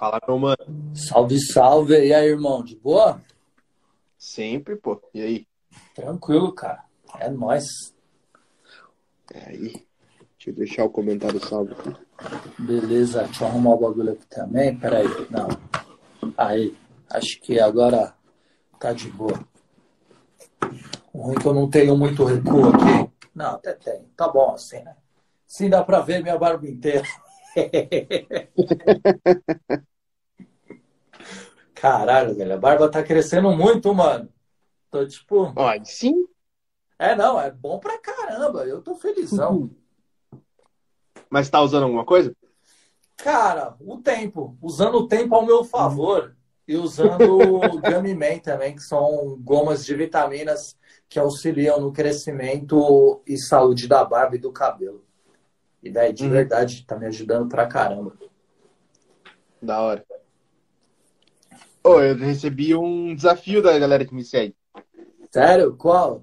Fala, meu mano. Salve, salve. E aí, irmão? De boa? Sempre, pô. E aí? Tranquilo, cara. É nóis. É aí. Deixa eu deixar o comentário salvo aqui. Beleza, deixa eu arrumar o bagulho aqui também. Peraí. Não. Aí. Acho que agora tá de boa. O ruim é que eu não tenho muito recuo aqui. Não, até tem. Tá bom assim, né? Sim, dá pra ver minha barba inteira. Caralho, velho. A barba tá crescendo muito, mano. Tô tipo. Ó, sim. É, não, é bom pra caramba. Eu tô felizão. Mas tá usando alguma coisa? Cara, o tempo. Usando o tempo ao meu favor. E usando o Gummy Man também, que são gomas de vitaminas que auxiliam no crescimento e saúde da barba e do cabelo. E daí, de Uhum. verdade, tá me ajudando pra caramba. Da hora. Ô, eu recebi um desafio da galera que me segue. Sério? Qual?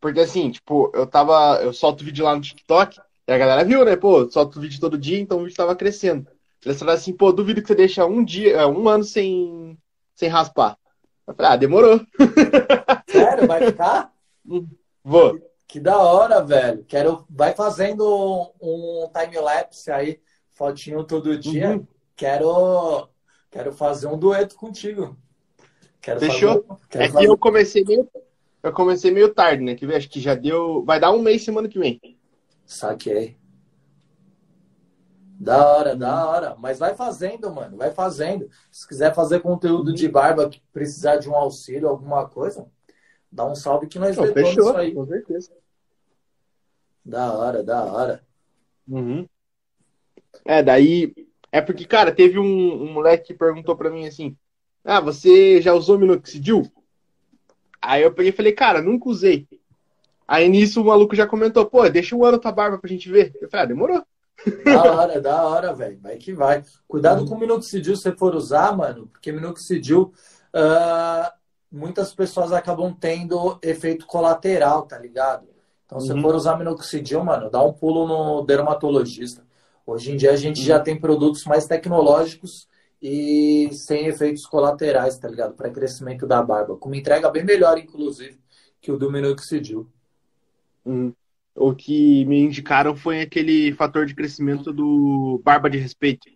Porque assim, tipo, eu tava. Eu solto vídeo lá no TikTok, e a galera viu, né? Pô, solto vídeo todo dia, então o vídeo tava crescendo. Eles falaram assim, pô, duvido que você deixa um dia, é, um ano sem, sem raspar. Eu falei, ah, demorou. Sério? Vai ficar? Vou. Que da hora, velho. Quero. Vai fazendo um time-lapse aí, fotinho todo dia. Uhum. Quero. Quero fazer um dueto contigo. Quero Fechou? Fazer... Quero É que fazer... eu comecei meio. Eu comecei meio tarde, né? Que acho que já deu. Vai dar um mês semana que vem. Saquei. Da hora, da hora. Mas vai fazendo, mano. Vai fazendo. Se quiser fazer conteúdo de barba, que precisar de um auxílio, alguma coisa, dá um salve que nós fechou, isso aí. com certeza. Da hora, da hora. Uhum. É, daí. É porque, cara, teve um, um moleque que perguntou pra mim assim: Ah, você já usou minoxidil? Aí eu peguei e falei, cara, nunca usei. Aí nisso o maluco já comentou, pô, deixa um ano tua barba pra gente ver. Eu falei, ah, demorou. Da hora, da hora, velho. Vai que vai. Cuidado com o minoxidil se você for usar, mano, porque minoxidil, ah, muitas pessoas acabam tendo efeito colateral, tá ligado? Então, se Uhum. for usar minoxidil, mano, dá um pulo no dermatologista. Hoje em dia a gente já tem produtos mais tecnológicos e sem efeitos colaterais, tá ligado? Para crescimento da barba. Com uma entrega bem melhor, inclusive, que o do minoxidil. Uhum. O que me indicaram foi aquele fator de crescimento do barba de respeito.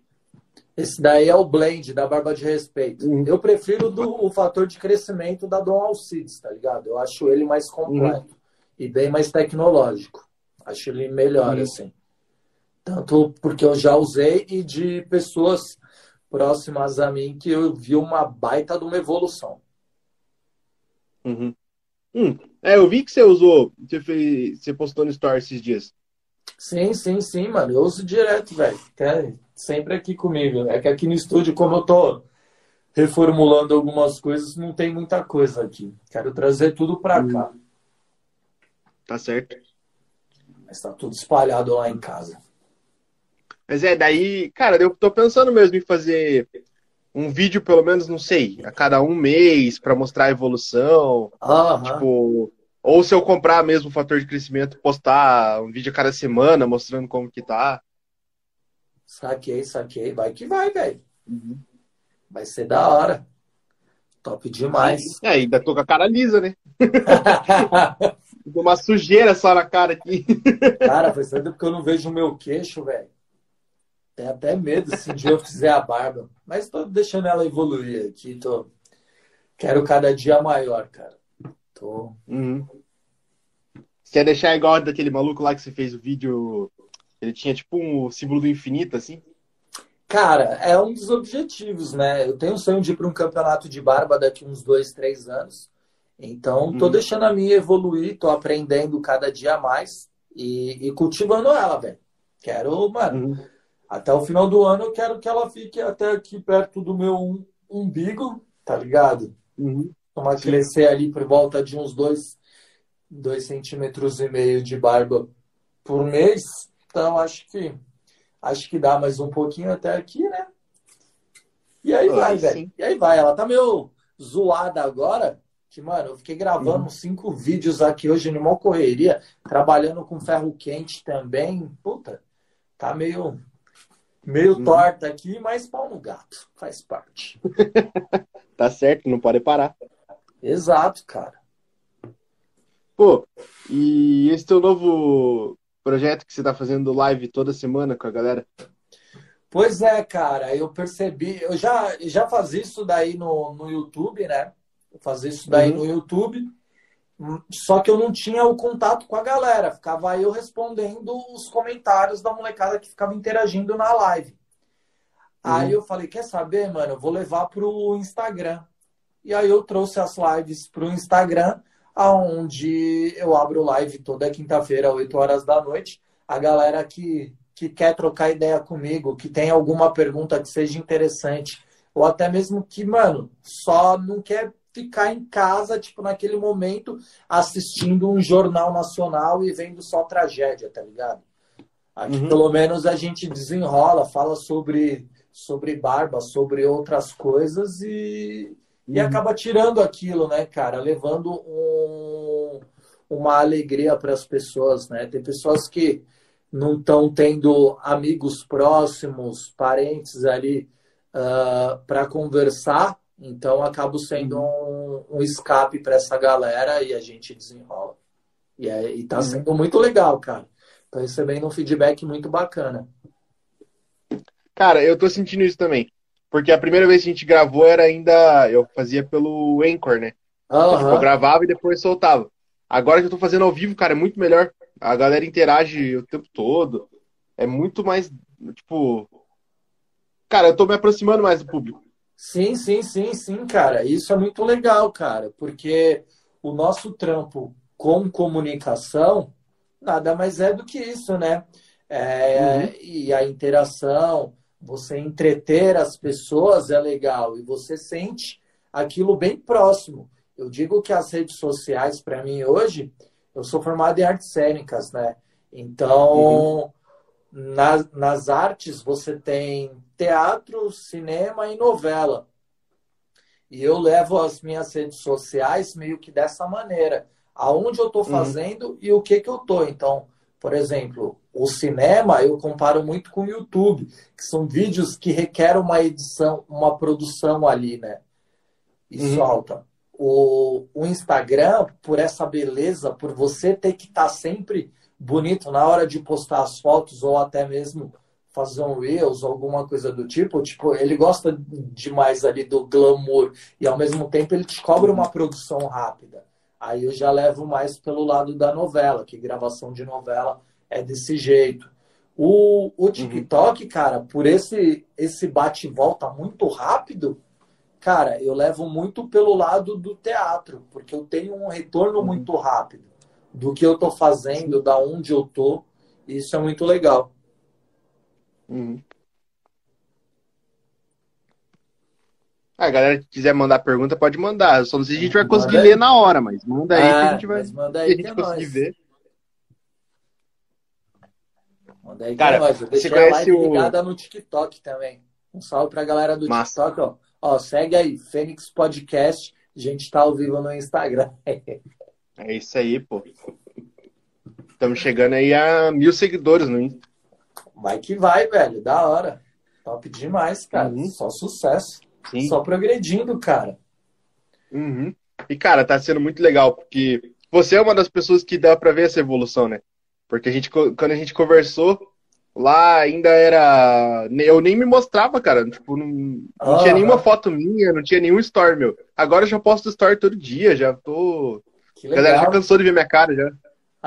Esse daí é o blend da barba de respeito. Uhum. Eu prefiro do, o fator de crescimento da Dom Alcides, tá ligado? Eu acho ele mais completo e bem mais tecnológico. Acho ele melhor, Uhum. assim. Tanto porque eu já usei e de pessoas próximas a mim que eu vi uma baita de uma evolução. Uhum. Hum. É, eu vi que você usou, você, fez, você postou no Story esses dias. Sim, sim, sim, mano. Eu uso direto, velho. É sempre aqui comigo. É que aqui no estúdio, como eu tô reformulando algumas coisas, não tem muita coisa aqui. Quero trazer tudo pra Hum. cá. Tá certo. Mas tá tudo espalhado lá em casa. Mas é, daí, cara, eu tô pensando mesmo em fazer um vídeo, pelo menos, não sei, a cada um mês, pra mostrar a evolução. Aham. Tipo, ou se eu comprar mesmo o fator de crescimento, postar um vídeo a cada semana mostrando como que tá. Saquei, saquei. Vai que vai, velho. Vai ser da hora. Top demais. É, ainda tô com a cara lisa, né? Deu uma sujeira só na cara aqui. Cara, faz tanto porque eu não vejo o meu queixo, velho. Tenho até medo se um dia eu fizer a barba. Mas tô deixando ela evoluir aqui. Tô... Quero cada dia maior, cara. Tô... Uhum. Você ia deixar igual daquele maluco lá que você fez o vídeo. Ele tinha tipo um símbolo do infinito, assim. Cara, é um dos objetivos, né? Eu tenho o sonho de ir para um campeonato de barba daqui uns dois, três anos. Então, tô Uhum. deixando a minha evoluir, tô aprendendo cada dia mais e, e cultivando ela, velho. Quero, mano, Uhum. Até o final do ano eu quero que ela fique até aqui perto do meu um- umbigo, tá ligado? Uhum. Tomar Sim. crescer ali por volta de uns dois, dois centímetros e meio de barba por mês. Então, acho que acho que dá mais um pouquinho até aqui, né? E aí vai, velho. E aí vai. Ela tá meio zoada agora. Que, mano, eu fiquei gravando Uhum. cinco vídeos aqui hoje numa correria, trabalhando com ferro quente também. Puta, tá meio. Meio torta aqui, mas pau no gato. Faz parte. tá certo, não pode parar. Exato, cara. Pô, e esse teu novo projeto que você tá fazendo live toda semana com a galera? Pois é, cara, eu percebi, eu já, já fazia isso daí no, no YouTube, né? Eu fazia isso daí uhum. no YouTube, só que eu não tinha o contato com a galera, ficava eu respondendo os comentários da molecada que ficava interagindo na live. Uhum. Aí eu falei, quer saber, mano, eu vou levar pro Instagram. E aí eu trouxe as lives pro Instagram aonde eu abro live toda quinta-feira, 8 horas da noite. A galera que, que quer trocar ideia comigo, que tem alguma pergunta que seja interessante, ou até mesmo que, mano, só não quer ficar em casa, tipo, naquele momento, assistindo um jornal nacional e vendo só tragédia, tá ligado? Aqui, uhum. pelo menos, a gente desenrola, fala sobre, sobre barba, sobre outras coisas e, e uhum. acaba tirando aquilo, né, cara? Levando um, uma alegria para as pessoas, né? Tem pessoas que não estão tendo amigos próximos, parentes ali uh, ah, para conversar, então acabo sendo uhum. um, um escape para essa galera e a gente desenrola. E, é, e tá uhum. sendo muito legal, cara. Tô recebendo um feedback muito bacana. Cara, eu tô sentindo isso também. Porque a primeira vez que a gente gravou era ainda. Eu fazia pelo Anchor, né? Uhum. Tipo, eu gravava e depois soltava. Agora que eu tô fazendo ao vivo, cara, é muito melhor. A galera interage o tempo todo. É muito mais. Tipo. Cara, eu tô me aproximando mais do público. Sim, sim, sim, sim, cara. Isso é muito legal, cara. Porque o nosso trampo com comunicação nada mais é do que isso, né? É, uhum. E a interação você entreter as pessoas é legal e você sente aquilo bem próximo. Eu digo que as redes sociais, para mim, hoje, eu sou formado em artes cênicas, né? Então, uhum. nas, nas artes, você tem teatro, cinema e novela. E eu levo as minhas redes sociais meio que dessa maneira. Aonde eu estou uhum. fazendo uhum. e o que, que eu estou. Então, por exemplo, o cinema eu comparo muito com o YouTube, que são vídeos que requerem uma edição, uma produção ali, né? E uhum. solta. O, o Instagram, por essa beleza, por você ter que estar tá sempre bonito na hora de postar as fotos ou até mesmo fazer um Reels ou alguma coisa do tipo, tipo, ele gosta demais ali do glamour e ao mesmo tempo ele te cobra uma produção rápida. Aí eu já levo mais pelo lado da novela, que gravação de novela é desse jeito. O, o TikTok, uhum. cara, por esse, esse bate volta muito rápido, cara, eu levo muito pelo lado do teatro, porque eu tenho um retorno uhum. muito rápido do que eu tô fazendo, da onde eu tô. Isso é muito legal. Uhum. A galera que quiser mandar pergunta, pode mandar. Só não sei se a gente vai conseguir ler na hora, mas manda aí que a é, gente vai. Manda aí a gente é conseguir ver. Manda aí Cara, nós. Eu deixei você a live o... ligada no TikTok também. Um salve pra galera do Massa. TikTok, ó. Ó, segue aí, Fênix Podcast. A gente tá ao vivo no Instagram. é isso aí, pô. Estamos chegando aí a mil seguidores no Insta. Vai que vai, velho. Da hora. Top demais, cara. Uhum. Só sucesso. Sim. Só progredindo, cara. Uhum. E, cara, tá sendo muito legal, porque você é uma das pessoas que dá para ver essa evolução, né? Porque a gente, quando a gente conversou, lá ainda era. Eu nem me mostrava, cara. Tipo, não, não tinha nenhuma foto minha, não tinha nenhum story meu. Agora eu já posto story todo dia, já tô. A galera já cansou de ver minha cara já.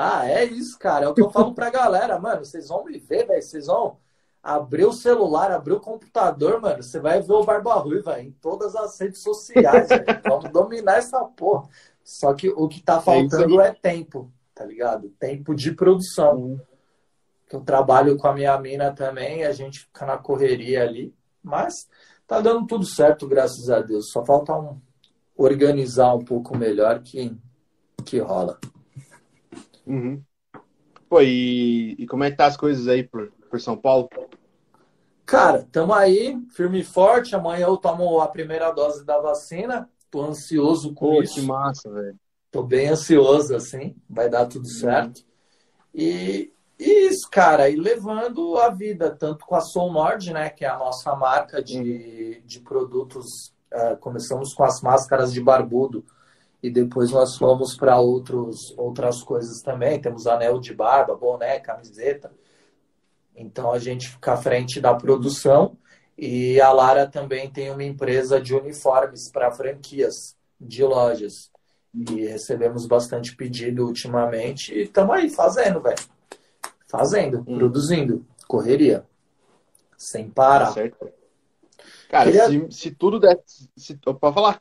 Ah, é isso, cara. É o que eu falo pra galera, mano. Vocês vão me ver, velho. Vocês vão abrir o celular, abrir o computador, mano, você vai ver o Barba Ruiva em todas as redes sociais, Vamos dominar essa porra. Só que o que tá é faltando é, é tempo, tá ligado? Tempo de produção. Uhum. Eu trabalho com a minha mina também, a gente fica na correria ali, mas tá dando tudo certo, graças a Deus. Só falta um organizar um pouco melhor que, que rola. Uhum. Pô, e, e como é que tá as coisas aí por, por São Paulo? Cara, estamos aí, firme e forte. Amanhã eu tomo a primeira dose da vacina. Tô ansioso com Pô, isso. Que massa, velho. Tô bem ansioso, assim. Vai dar tudo certo. E, Isso, cara, e levando a vida, tanto com a Soul Nord, né, que é a nossa marca de, de produtos. Uh, começamos com as máscaras de barbudo e depois nós fomos para outras coisas também. Temos anel de barba, boné, camiseta. Então a gente fica à frente da produção e a Lara também tem uma empresa de uniformes para franquias de lojas. E recebemos bastante pedido ultimamente e estamos aí fazendo, velho. Fazendo, hum. produzindo, correria. Sem parar. Certo. Cara, Queria... se, se tudo der. Se, pode falar?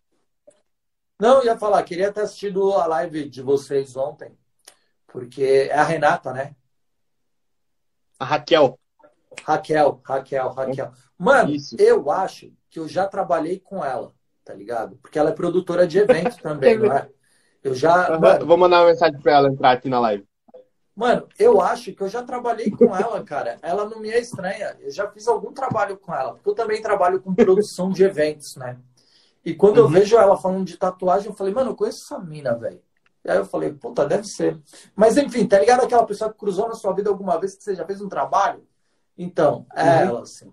Não, ia falar, queria ter assistido a live de vocês ontem, porque é a Renata, né? A Raquel. Raquel, Raquel, Raquel. Mano, Isso. eu acho que eu já trabalhei com ela, tá ligado? Porque ela é produtora de evento também, não é? Eu já. Uhum. Mano, Vou mandar uma mensagem pra ela entrar aqui na live. Mano, eu acho que eu já trabalhei com ela, cara. Ela não me é estranha. Eu já fiz algum trabalho com ela, porque eu também trabalho com produção de eventos, né? E quando uhum. eu vejo ela falando de tatuagem, eu falei, mano, eu conheço essa mina, velho. E aí eu falei, puta, deve ser. Mas enfim, tá ligado aquela pessoa que cruzou na sua vida alguma vez que você já fez um trabalho? Então, é uhum. ela, assim.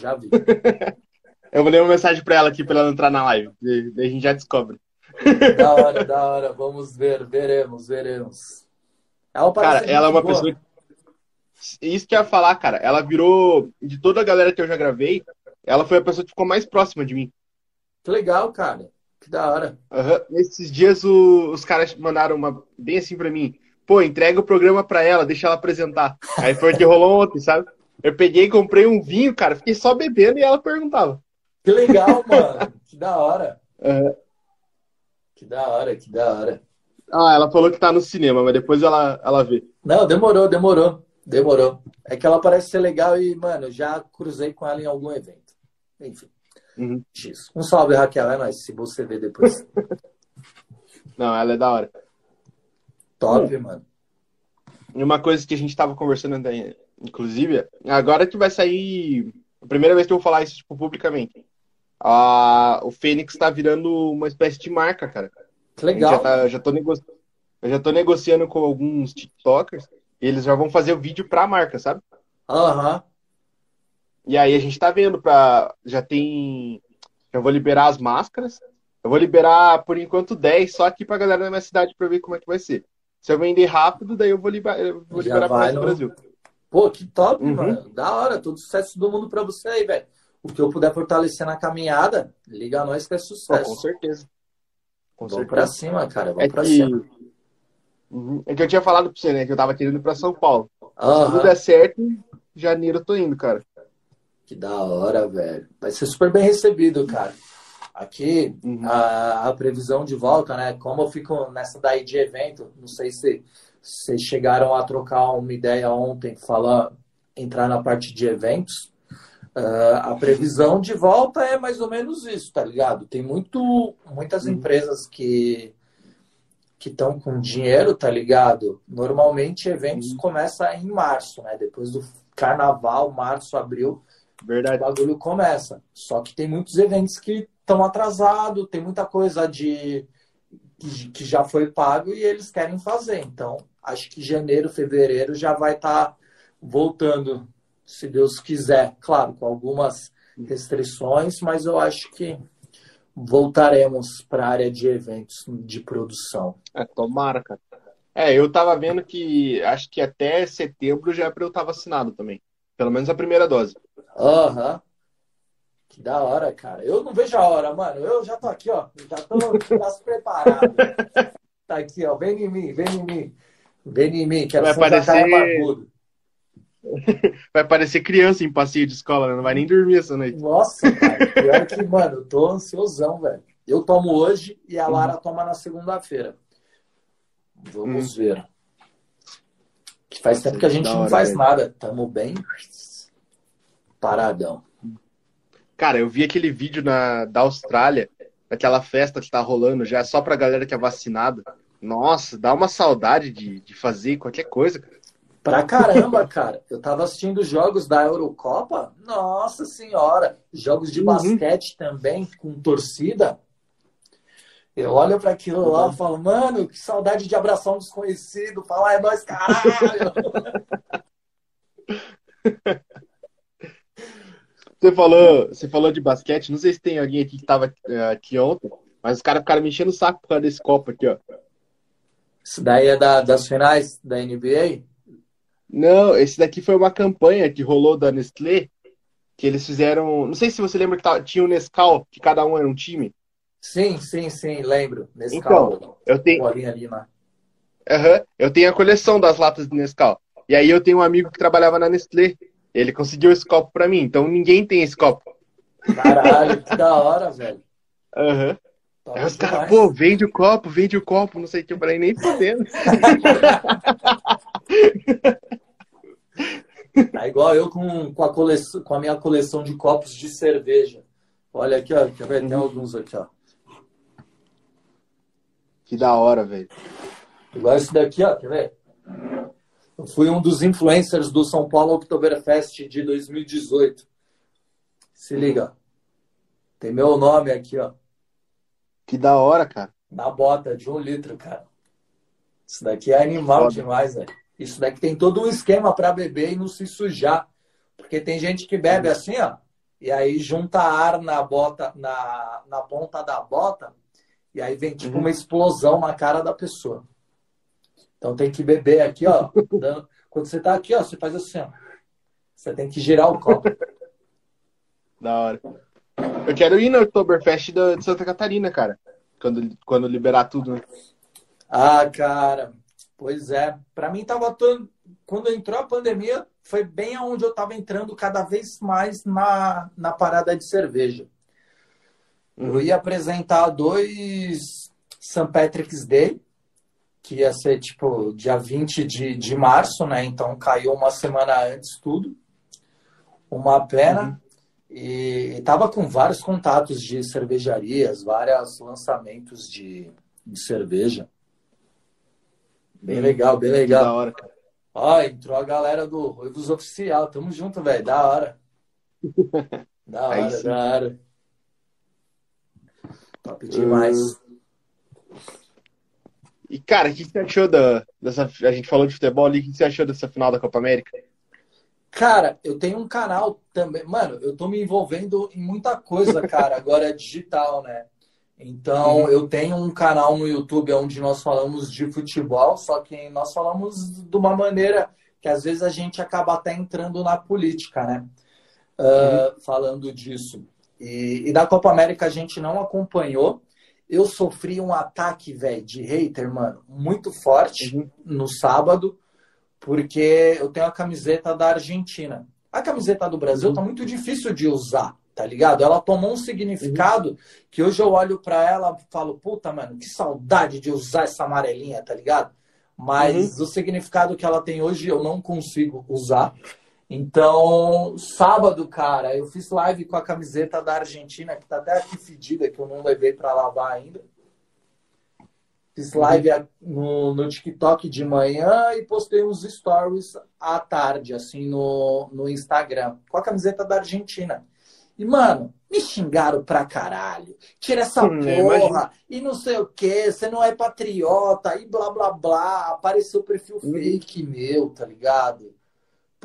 Já vi. eu vou ler uma mensagem pra ela aqui pra ela entrar na live. Daí a gente já descobre. Da hora, da hora. Vamos ver, veremos, veremos. Ela cara, ela é uma boa. pessoa. Isso que eu ia falar, cara. Ela virou. De toda a galera que eu já gravei, ela foi a pessoa que ficou mais próxima de mim. Que legal, cara. Que da hora. Uhum. Nesses dias o, os caras mandaram uma bem assim pra mim. Pô, entrega o programa pra ela, deixa ela apresentar. Aí foi o que rolou ontem, sabe? Eu peguei, comprei um vinho, cara, fiquei só bebendo e ela perguntava. Que legal, mano. que da hora. Uhum. Que da hora, que da hora. Ah, ela falou que tá no cinema, mas depois ela, ela vê. Não, demorou, demorou. Demorou. É que ela parece ser legal e, mano, já cruzei com ela em algum evento. Enfim. Uhum. Um salve, Raquel. É nóis, se você ver depois. Não, ela é da hora. Top, hum. mano. E uma coisa que a gente tava conversando, inclusive, agora que vai sair. A primeira vez que eu vou falar isso tipo, publicamente. A, o Fênix tá virando uma espécie de marca, cara. Que legal. Já, tá, já tô negoci... Eu já tô negociando com alguns TikTokers. E eles já vão fazer o vídeo pra marca, sabe? Aham. Uhum. E aí a gente tá vendo pra. Já tem. Eu vou liberar as máscaras. Eu vou liberar, por enquanto, 10 só aqui pra galera da minha cidade pra ver como é que vai ser. Se eu vender rápido, daí eu vou, liber... eu vou liberar para o no... Brasil. Pô, que top, uhum. mano. Da hora. Todo sucesso do mundo pra você aí, velho. O que eu puder fortalecer na caminhada, liga a nós que é sucesso. Pô, com certeza. Com Vamos certeza. pra cima, cara. Vamos é pra que... cima. Uhum. É que eu tinha falado pra você, né? Que eu tava querendo ir pra São Paulo. Uhum. Se tudo der certo, janeiro eu tô indo, cara. Que da hora, velho. Vai ser super bem recebido, cara. Aqui, uhum. a, a, previsão de volta, né? Como eu fico nessa daí de evento, não sei se vocês chegaram a trocar uma ideia ontem, falar, entrar na parte de eventos. Uh, a previsão de volta é mais ou menos isso, tá ligado? Tem muito, muitas uhum. empresas que que estão com dinheiro, tá ligado? Normalmente eventos uhum. começam em março, né? Depois do carnaval, março, abril, Verdade. O bagulho começa. Só que tem muitos eventos que estão atrasados, tem muita coisa de que já foi pago e eles querem fazer. Então, acho que janeiro, fevereiro já vai estar tá voltando, se Deus quiser. Claro, com algumas restrições, mas eu acho que voltaremos para a área de eventos de produção. É, tomara, cara. É, eu tava vendo que acho que até setembro já é para eu estar tá vacinado também. Pelo menos a primeira dose. Aham. Uhum. Que da hora, cara. Eu não vejo a hora, mano. Eu já tô aqui, ó. Já tô já preparado. tá aqui, ó. Vem em mim, vem em mim. Vem em mim. Quero vai parecer... vai parecer criança em passeio de escola, né? Não vai nem dormir essa noite. Nossa, cara. Pior que, mano, eu tô ansiosão, velho. Eu tomo hoje e a Lara uhum. toma na segunda-feira. Vamos uhum. ver. Que faz tempo que a gente não faz nada. Tamo bem paradão. Cara, eu vi aquele vídeo na, da Austrália, daquela festa que tá rolando já só pra galera que é vacinada. Nossa, dá uma saudade de, de fazer qualquer coisa, cara. Pra caramba, cara. Eu tava assistindo jogos da Eurocopa. Nossa senhora. Jogos de uhum. basquete também, com torcida. Eu olho para aquilo lá e falo, mano, que saudade de abraçar um desconhecido, falar é nós, caralho. Você falou, você falou de basquete, não sei se tem alguém aqui que tava uh, aqui ontem, mas os caras ficaram me enchendo o saco por causa desse copo aqui, ó. Isso daí é da, das finais da NBA? Não, esse daqui foi uma campanha que rolou da Nestlé, que eles fizeram. Não sei se você lembra que tinha o Nescau, que cada um era um time. Sim, sim, sim, lembro. Nescau. Então, eu tenho. Ali, né? uhum, eu tenho a coleção das latas de Nescau. E aí eu tenho um amigo que trabalhava na Nestlé. Ele conseguiu esse copo pra mim, então ninguém tem esse copo. Caralho, que da hora, velho. Aham. Uhum. Aí os caras, pô, vende o copo, vende o copo, não sei o que, eu falei, nem fodendo. É igual eu com, com, a coleção, com a minha coleção de copos de cerveja. Olha aqui, ó, quer ver? Tem uhum. alguns aqui, ó. Que da hora, velho. Igual esse daqui, ó, quer ver? Eu fui um dos influencers do São Paulo Oktoberfest de 2018. Se liga. Tem meu nome aqui, ó. Que da hora, cara. Na bota de um litro, cara. Isso daqui é animal Foda. demais, velho. Isso daqui tem todo um esquema para beber e não se sujar. Porque tem gente que bebe assim, ó, e aí junta ar na bota, na, na ponta da bota, e aí vem tipo uhum. uma explosão na cara da pessoa. Então tem que beber aqui, ó. Dando... Quando você tá aqui, ó, você faz assim, ó. Você tem que girar o copo. Da hora. Eu quero ir no Oktoberfest de Santa Catarina, cara. Quando, quando liberar tudo. Né? Ah, cara. Pois é. Para mim tava todo... quando entrou a pandemia, foi bem aonde eu tava entrando cada vez mais na, na parada de cerveja. Eu ia apresentar dois St. Patrick's Day, que ia ser tipo dia 20 de, de março, né? Então caiu uma semana antes tudo. Uma pena. Uhum. E estava com vários contatos de cervejarias, vários lançamentos de, de cerveja. Bem legal, bem legal. Da hora, cara. Ó, entrou a galera do Ruivos Oficial. Tamo junto, velho. Da hora. Da hora, da hora. Top demais. Uh... E, cara, o que você achou da, dessa. A gente falou de futebol ali, o que você achou dessa final da Copa América? Cara, eu tenho um canal também. Mano, eu tô me envolvendo em muita coisa, cara, agora é digital, né? Então, uhum. eu tenho um canal no YouTube onde nós falamos de futebol, só que nós falamos de uma maneira que às vezes a gente acaba até entrando na política, né? Uh, falando disso. E, e da Copa América a gente não acompanhou. Eu sofri um ataque, velho, de hater, mano, muito forte uhum. no sábado, porque eu tenho a camiseta da Argentina. A camiseta do Brasil uhum. tá muito difícil de usar tá ligado? Ela tomou um significado uhum. que hoje eu olho para ela e falo, puta, mano, que saudade de usar essa amarelinha, tá ligado? Mas uhum. o significado que ela tem hoje eu não consigo usar. Então, sábado, cara, eu fiz live com a camiseta da Argentina, que tá até aqui fedida, que eu não levei para lavar ainda. Fiz uhum. live no, no TikTok de manhã e postei uns stories à tarde, assim, no, no Instagram, com a camiseta da Argentina. E, mano, me xingaram pra caralho. Tira essa hum, porra. E não sei o que. Você não é patriota. E blá, blá, blá. Apareceu o perfil hum. fake meu, tá ligado?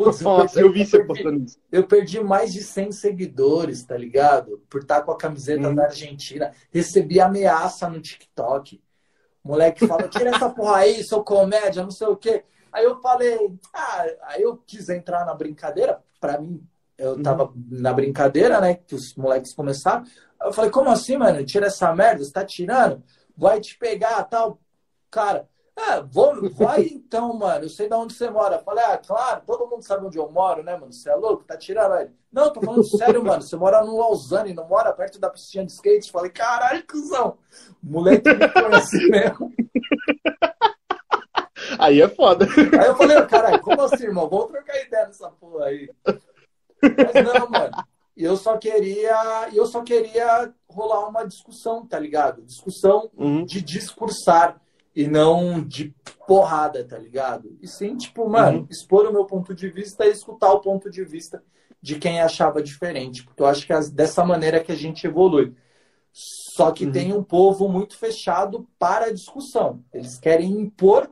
Putz, eu, eu vi você postando isso. Eu perdi mais de 100 seguidores, tá ligado? Por estar com a camiseta hum. da Argentina. Recebi ameaça no TikTok. O moleque fala, tira essa porra aí, sou comédia, não sei o quê. Aí eu falei, ah, aí eu quis entrar na brincadeira. Pra mim, eu tava uhum. na brincadeira, né? Que os moleques começaram. Eu falei, como assim, mano? Tira essa merda, você tá tirando? Vai te pegar, tal. Cara, é, vou, vai então, mano. Eu sei de onde você mora. Eu falei, ah, claro, todo mundo sabe onde eu moro, né, mano? Você é louco? Tá tirando ele. Não, tô falando sério, mano. Você mora no Lausanne, não mora perto da piscina de skate. Eu falei, caralho, cuzão. Moleque me conhece mesmo. Aí é foda. Aí eu falei, caralho, como assim, irmão? Vamos trocar ideia nessa porra aí. Mas não, mano. Eu só queria, eu só queria rolar uma discussão, tá ligado? Discussão uhum. de discursar e não de porrada, tá ligado? E sim, tipo, mano, uhum. expor o meu ponto de vista e escutar o ponto de vista de quem achava diferente, porque eu acho que é dessa maneira que a gente evolui. Só que uhum. tem um povo muito fechado para a discussão. Eles querem impor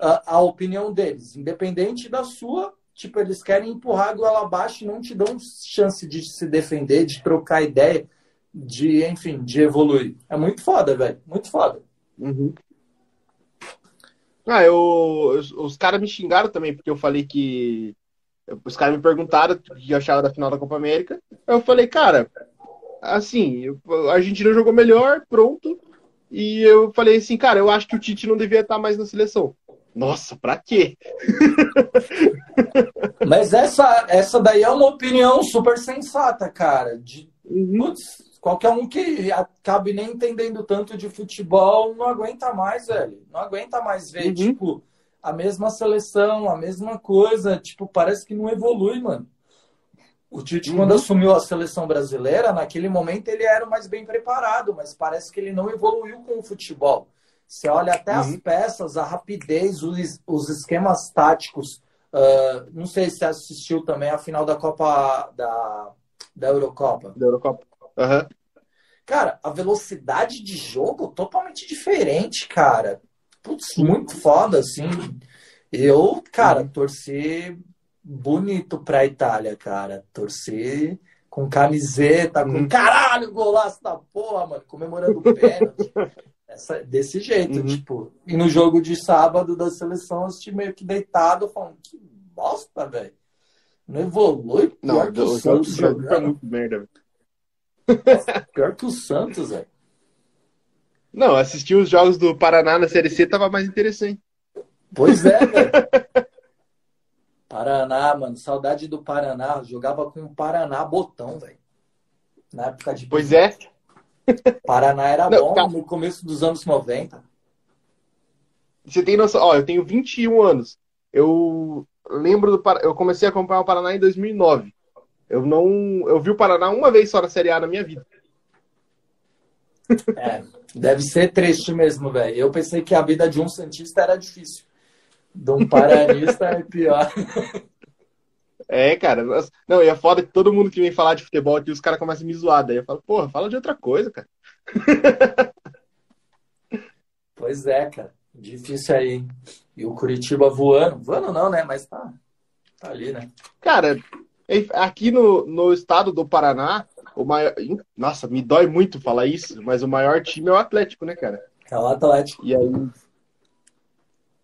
a, a, opinião deles, independente da sua. Tipo, eles querem empurrar a goela abaixo e não te dão chance de se defender, de trocar ideia, de, enfim, de evoluir. É muito foda, velho. Muito foda. Uhum. Ah, eu, os, os caras me xingaram também, porque eu falei que. Os caras me perguntaram o que eu achava da final da Copa América. Eu falei, cara, assim, a Argentina jogou melhor, pronto. E eu falei assim, cara, eu acho que o Tite não devia estar mais na seleção. Nossa, pra quê? Mas essa, essa daí é uma opinião super sensata, cara. De, uhum. putz, qualquer um que acabe nem entendendo tanto de futebol não aguenta mais, velho. Não aguenta mais ver, uhum. tipo, a mesma seleção, a mesma coisa. Tipo, parece que não evolui, mano. O Tite, uhum. quando assumiu a seleção brasileira, naquele momento ele era mais bem preparado, mas parece que ele não evoluiu com o futebol. Você olha até uhum. as peças, a rapidez, os, os esquemas táticos. Uh, não sei se assistiu também a final da Copa da, da Eurocopa. Da Eurocopa. Uhum. Cara, a velocidade de jogo totalmente diferente, cara. Putz, muito foda, assim. Eu, cara, uhum. torci bonito pra Itália, cara. Torcer com camiseta, com uhum. caralho, golaço da porra, mano, comemorando o pênalti. Essa, desse jeito, uhum. tipo. E no jogo de sábado da seleção, eu assisti meio que deitado, falando, que bosta, velho. Não evolui pior Não, que o, Santos jogando. Muito merda, Pior que o Santos, velho. Não, assistir os jogos do Paraná na Série C tava mais interessante. Pois é, velho. Paraná, mano, saudade do Paraná. Jogava com o Paraná botão, velho. Na época de. Pois é. Paraná era Não, bom cara... no começo dos anos 90. Você tem noção? Ó, eu tenho 21 anos. Eu lembro do. Eu comecei a acompanhar o Paraná em 2009. Eu não. Eu vi o Paraná uma vez só na Série A na minha vida. É, deve ser triste mesmo, velho. Eu pensei que a vida de um Santista era difícil de um paranista é pior. É, cara. Não, e é foda que todo mundo que vem falar de futebol aqui, os caras começam a me zoar. Daí eu falo, porra, fala de outra coisa, cara. Pois é, cara. Difícil aí. E o Curitiba voando. Voando não, né? Mas tá, tá ali, né? Cara, aqui no, no estado do Paraná, o maior. Nossa, me dói muito falar isso, mas o maior time é o Atlético, né, cara? É o Atlético. E aí,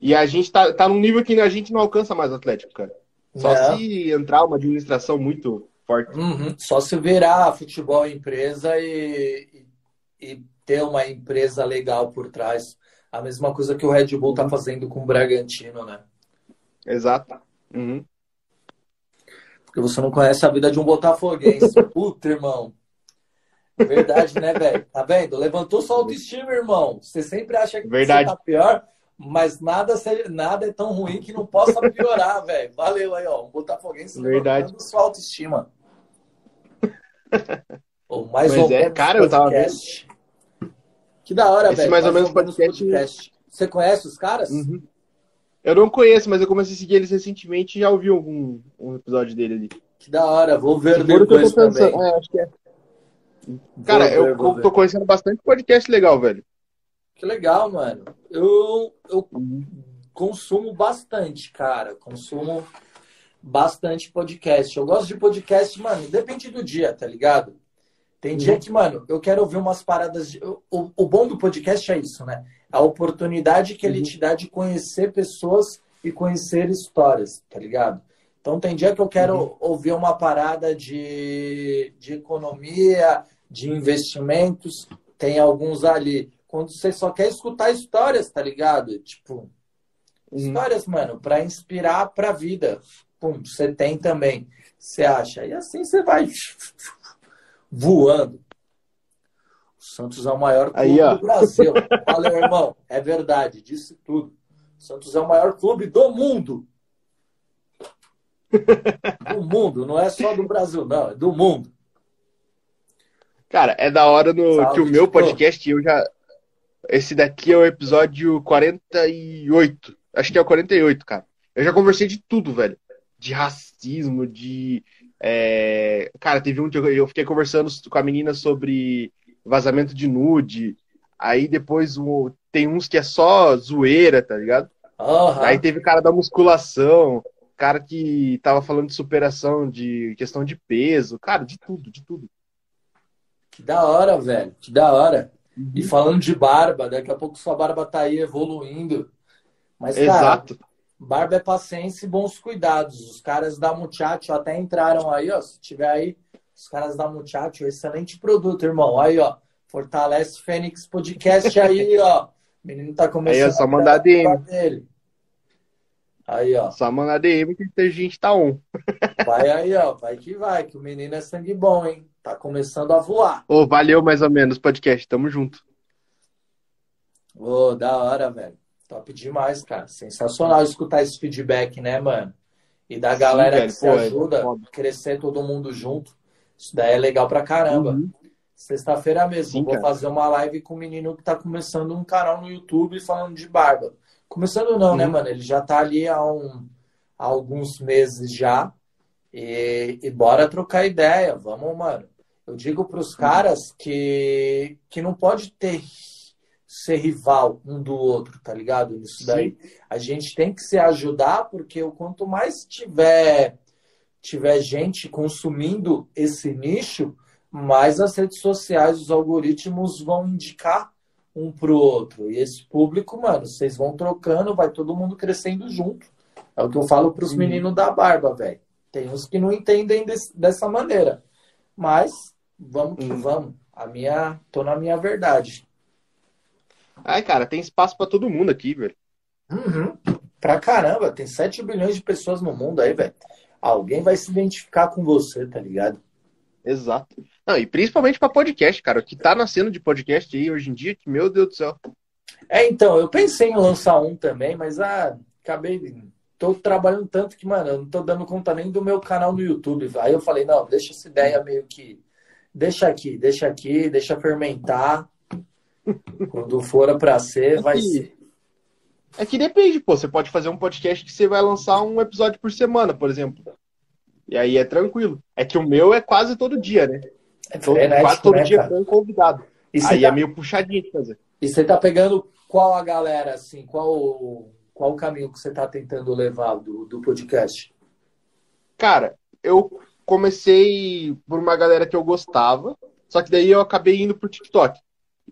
e a gente tá, tá num nível que a gente não alcança mais o Atlético, cara. Só é. se entrar uma administração muito forte. Uhum. Só se virar futebol empresa e, e, ter uma empresa legal por trás. A mesma coisa que o Red Bull tá fazendo com o Bragantino, né? Exato. Uhum. Porque você não conhece a vida de um botafoguense. Puta, irmão. Verdade, né, velho? Tá vendo? Levantou sua autoestima, irmão. Você sempre acha que Verdade. você tá pior mas nada, nada é tão ruim que não possa piorar, velho. Valeu aí, ó. Um Botafoguense Verdade. sua autoestima. Ou mais ou é, cara, eu tava vendo. Que da hora, velho. mais, mais, ou menos podcast... podcast. Você conhece os caras? Uhum. Eu não conheço, mas eu comecei a seguir eles recentemente e já ouvi algum um episódio dele ali. Que da hora, vou ver depois também. É, acho que é. Cara, ver, eu tô conhecendo bastante podcast legal, velho. Que legal, mano. Eu, eu consumo bastante, cara. Consumo bastante podcast. Eu gosto de podcast, mano, depende do dia, tá ligado? Tem dia uhum. que, mano, eu quero ouvir umas paradas. De... O, o, bom do podcast é isso, né? A oportunidade que ele uhum. te dá de conhecer pessoas e conhecer histórias, tá ligado? Então tem dia que eu quero uhum. ouvir uma parada de, de economia, de investimentos, tem alguns ali quando você só quer escutar histórias, tá ligado? Tipo, uhum. histórias, mano, para inspirar pra vida. Pum, você tem também. Você acha? E assim você vai voando. O Santos é o maior clube Aí, do Brasil. Valeu, irmão. É verdade, disse tudo. O Santos é o maior clube do mundo. Do mundo, não é só do Brasil, não, é do mundo. Cara, é da hora no, Salve, que o meu podcast, eu já, esse daqui é o episódio 48. Acho que é o 48, cara. Eu já conversei de tudo, velho. De racismo, de. É... Cara, teve um que eu fiquei conversando com a menina sobre vazamento de nude. Aí depois o, tem uns que é só zoeira, tá ligado? Aham. Aí teve cara da musculação, cara que tava falando de superação, de questão de peso, cara, de tudo, de tudo. Que da hora, velho. Que da hora. Uhum. E falando de barba, daqui a pouco sua barba tá aí evoluindo. Mas, cara, Exato. Barba é paciência e bons cuidados. Os caras da Muchacho até entraram aí, ó. Se tiver aí, os caras da Muchacho, excelente produto, irmão. Aí, ó. Fortalece Fênix Podcast aí, ó. O menino tá começando Aí é só mandar DM. dele. Aí, ó. Só mandar DM que a gente tá on. Vai aí, ó. Vai que vai, que o menino é sangue bom, hein? Tá começando a voar. Ô, valeu mais ou menos podcast, tamo junto. Ô, da hora, velho. Top demais, cara. Sensacional escutar esse feedback, né, mano? E da Sim, galera velho, que se pô, é ajuda, foda. crescer todo mundo junto. Isso daí é legal pra caramba. Uhum. Sexta-feira mesmo, Sim, vou cara. fazer uma live com um menino que tá começando um canal no YouTube falando de barba. Começando não, né, Uhum. mano? Ele já tá ali há, um- há alguns meses já. E, e bora trocar ideia. Vamos, mano. Eu digo pros caras que, que não pode ter ser rival um do outro, tá ligado? Nisso daí. A gente tem que se ajudar, porque o quanto mais tiver tiver gente consumindo esse nicho, mais as redes sociais, os algoritmos vão indicar um pro outro. E esse público, mano, vocês vão trocando, vai todo mundo crescendo junto. É o que eu falo pros Uhum. meninos da barba, velho. Tem uns que não entendem des- dessa maneira. Mas vamos que Uhum. vamos. A minha, tô na minha verdade. Ai, cara, tem espaço pra todo mundo aqui, velho. Uhum. Pra caramba, tem 7 bilhões de pessoas no mundo aí, velho. Alguém vai se identificar com você, tá ligado? Exato. Não, e principalmente pra podcast, cara. O que tá nascendo de podcast aí hoje em dia, que, meu Deus do céu. É, então, eu pensei em lançar um também, mas ah, acabei. Tô trabalhando tanto que, mano, eu não tô dando conta nem do meu canal no YouTube. Aí eu falei, não, deixa essa ideia meio que. Deixa aqui, deixa aqui, deixa fermentar. Quando for pra ser, vai ser. É que depende, pô. Você pode fazer um podcast que você vai lançar um episódio por semana, por exemplo. E aí é tranquilo. É que o meu é quase todo dia, né? É Todo- frenético, quase todo né, dia cara? com um convidado. E Aí tá, é meio puxadinho de fazer. e você tá pegando qual a galera, assim, qual, qual o caminho que você tá tentando levar do, do podcast? Cara, eu comecei por uma galera que eu gostava, só que daí eu acabei indo pro TikTok.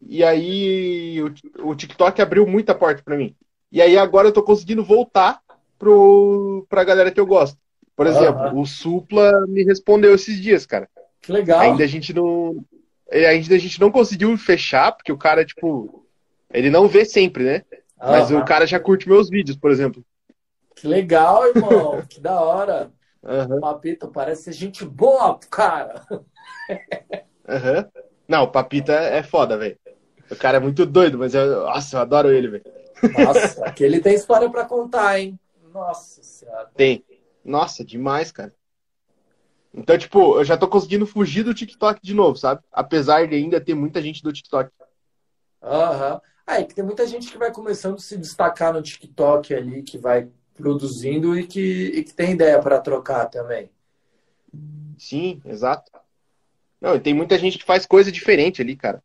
E aí o, o TikTok abriu muita porta pra mim. E aí agora eu tô conseguindo voltar pro, pra galera que eu gosto. Por exemplo, o Supla me respondeu esses dias, cara. Que legal. Ainda a gente não. Ainda a gente não conseguiu fechar, porque o cara, tipo. Ele não vê sempre, né? Mas o cara já curte meus vídeos, por exemplo. Que legal, irmão. que da hora. Aham, Papito, parece ser gente boa, cara. Não, o Papita é foda, velho. O cara é muito doido, mas eu. Nossa, eu adoro ele, velho. Nossa, aquele tem história pra contar, hein? Nossa senhora. Tem. Nossa, demais, cara. Então, tipo, eu já tô conseguindo fugir do TikTok de novo, sabe? Apesar de ainda ter muita gente do TikTok. Aham. Ah, é que tem muita gente que vai começando a se destacar no TikTok ali, que vai produzindo e que, e que tem ideia pra trocar também. Sim, exato. Não, e tem muita gente que faz coisa diferente ali, cara.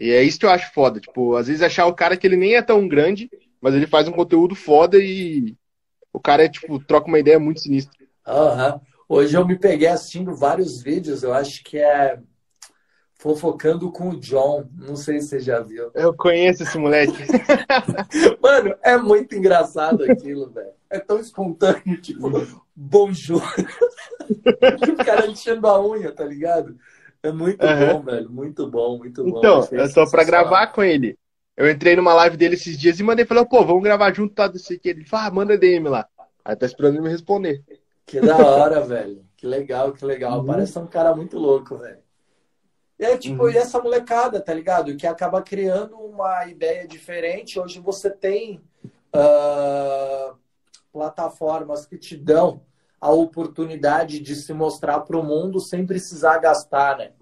E é isso que eu acho foda. Tipo, às vezes achar o cara que ele nem é tão grande, mas ele faz um conteúdo foda e o cara é, tipo, troca uma ideia muito sinistra. Aham. Hoje eu me peguei assistindo vários vídeos, eu acho que é Fofocando com o John. Não sei se você já viu. Eu conheço esse moleque. Mano, é muito engraçado aquilo, velho. É tão espontâneo, tipo, bonjour. o cara enchendo a unha, tá ligado? É muito Aham. bom, velho. Muito bom, muito bom. Então, eu tô pra gravar com ele. Eu entrei numa live dele esses dias e mandei, falei, pô, vamos gravar junto, tá, desse aqui. Ele falou, ah, manda DM lá. Aí tá esperando ele me responder. Que da hora, velho. Que legal, que legal. Uhum. Parece um cara muito louco, velho. E aí, tipo, Uhum. e essa molecada, tá ligado? Que acaba criando uma ideia diferente. Hoje você tem ah, plataformas que te dão a oportunidade de se mostrar pro mundo sem precisar gastar, né?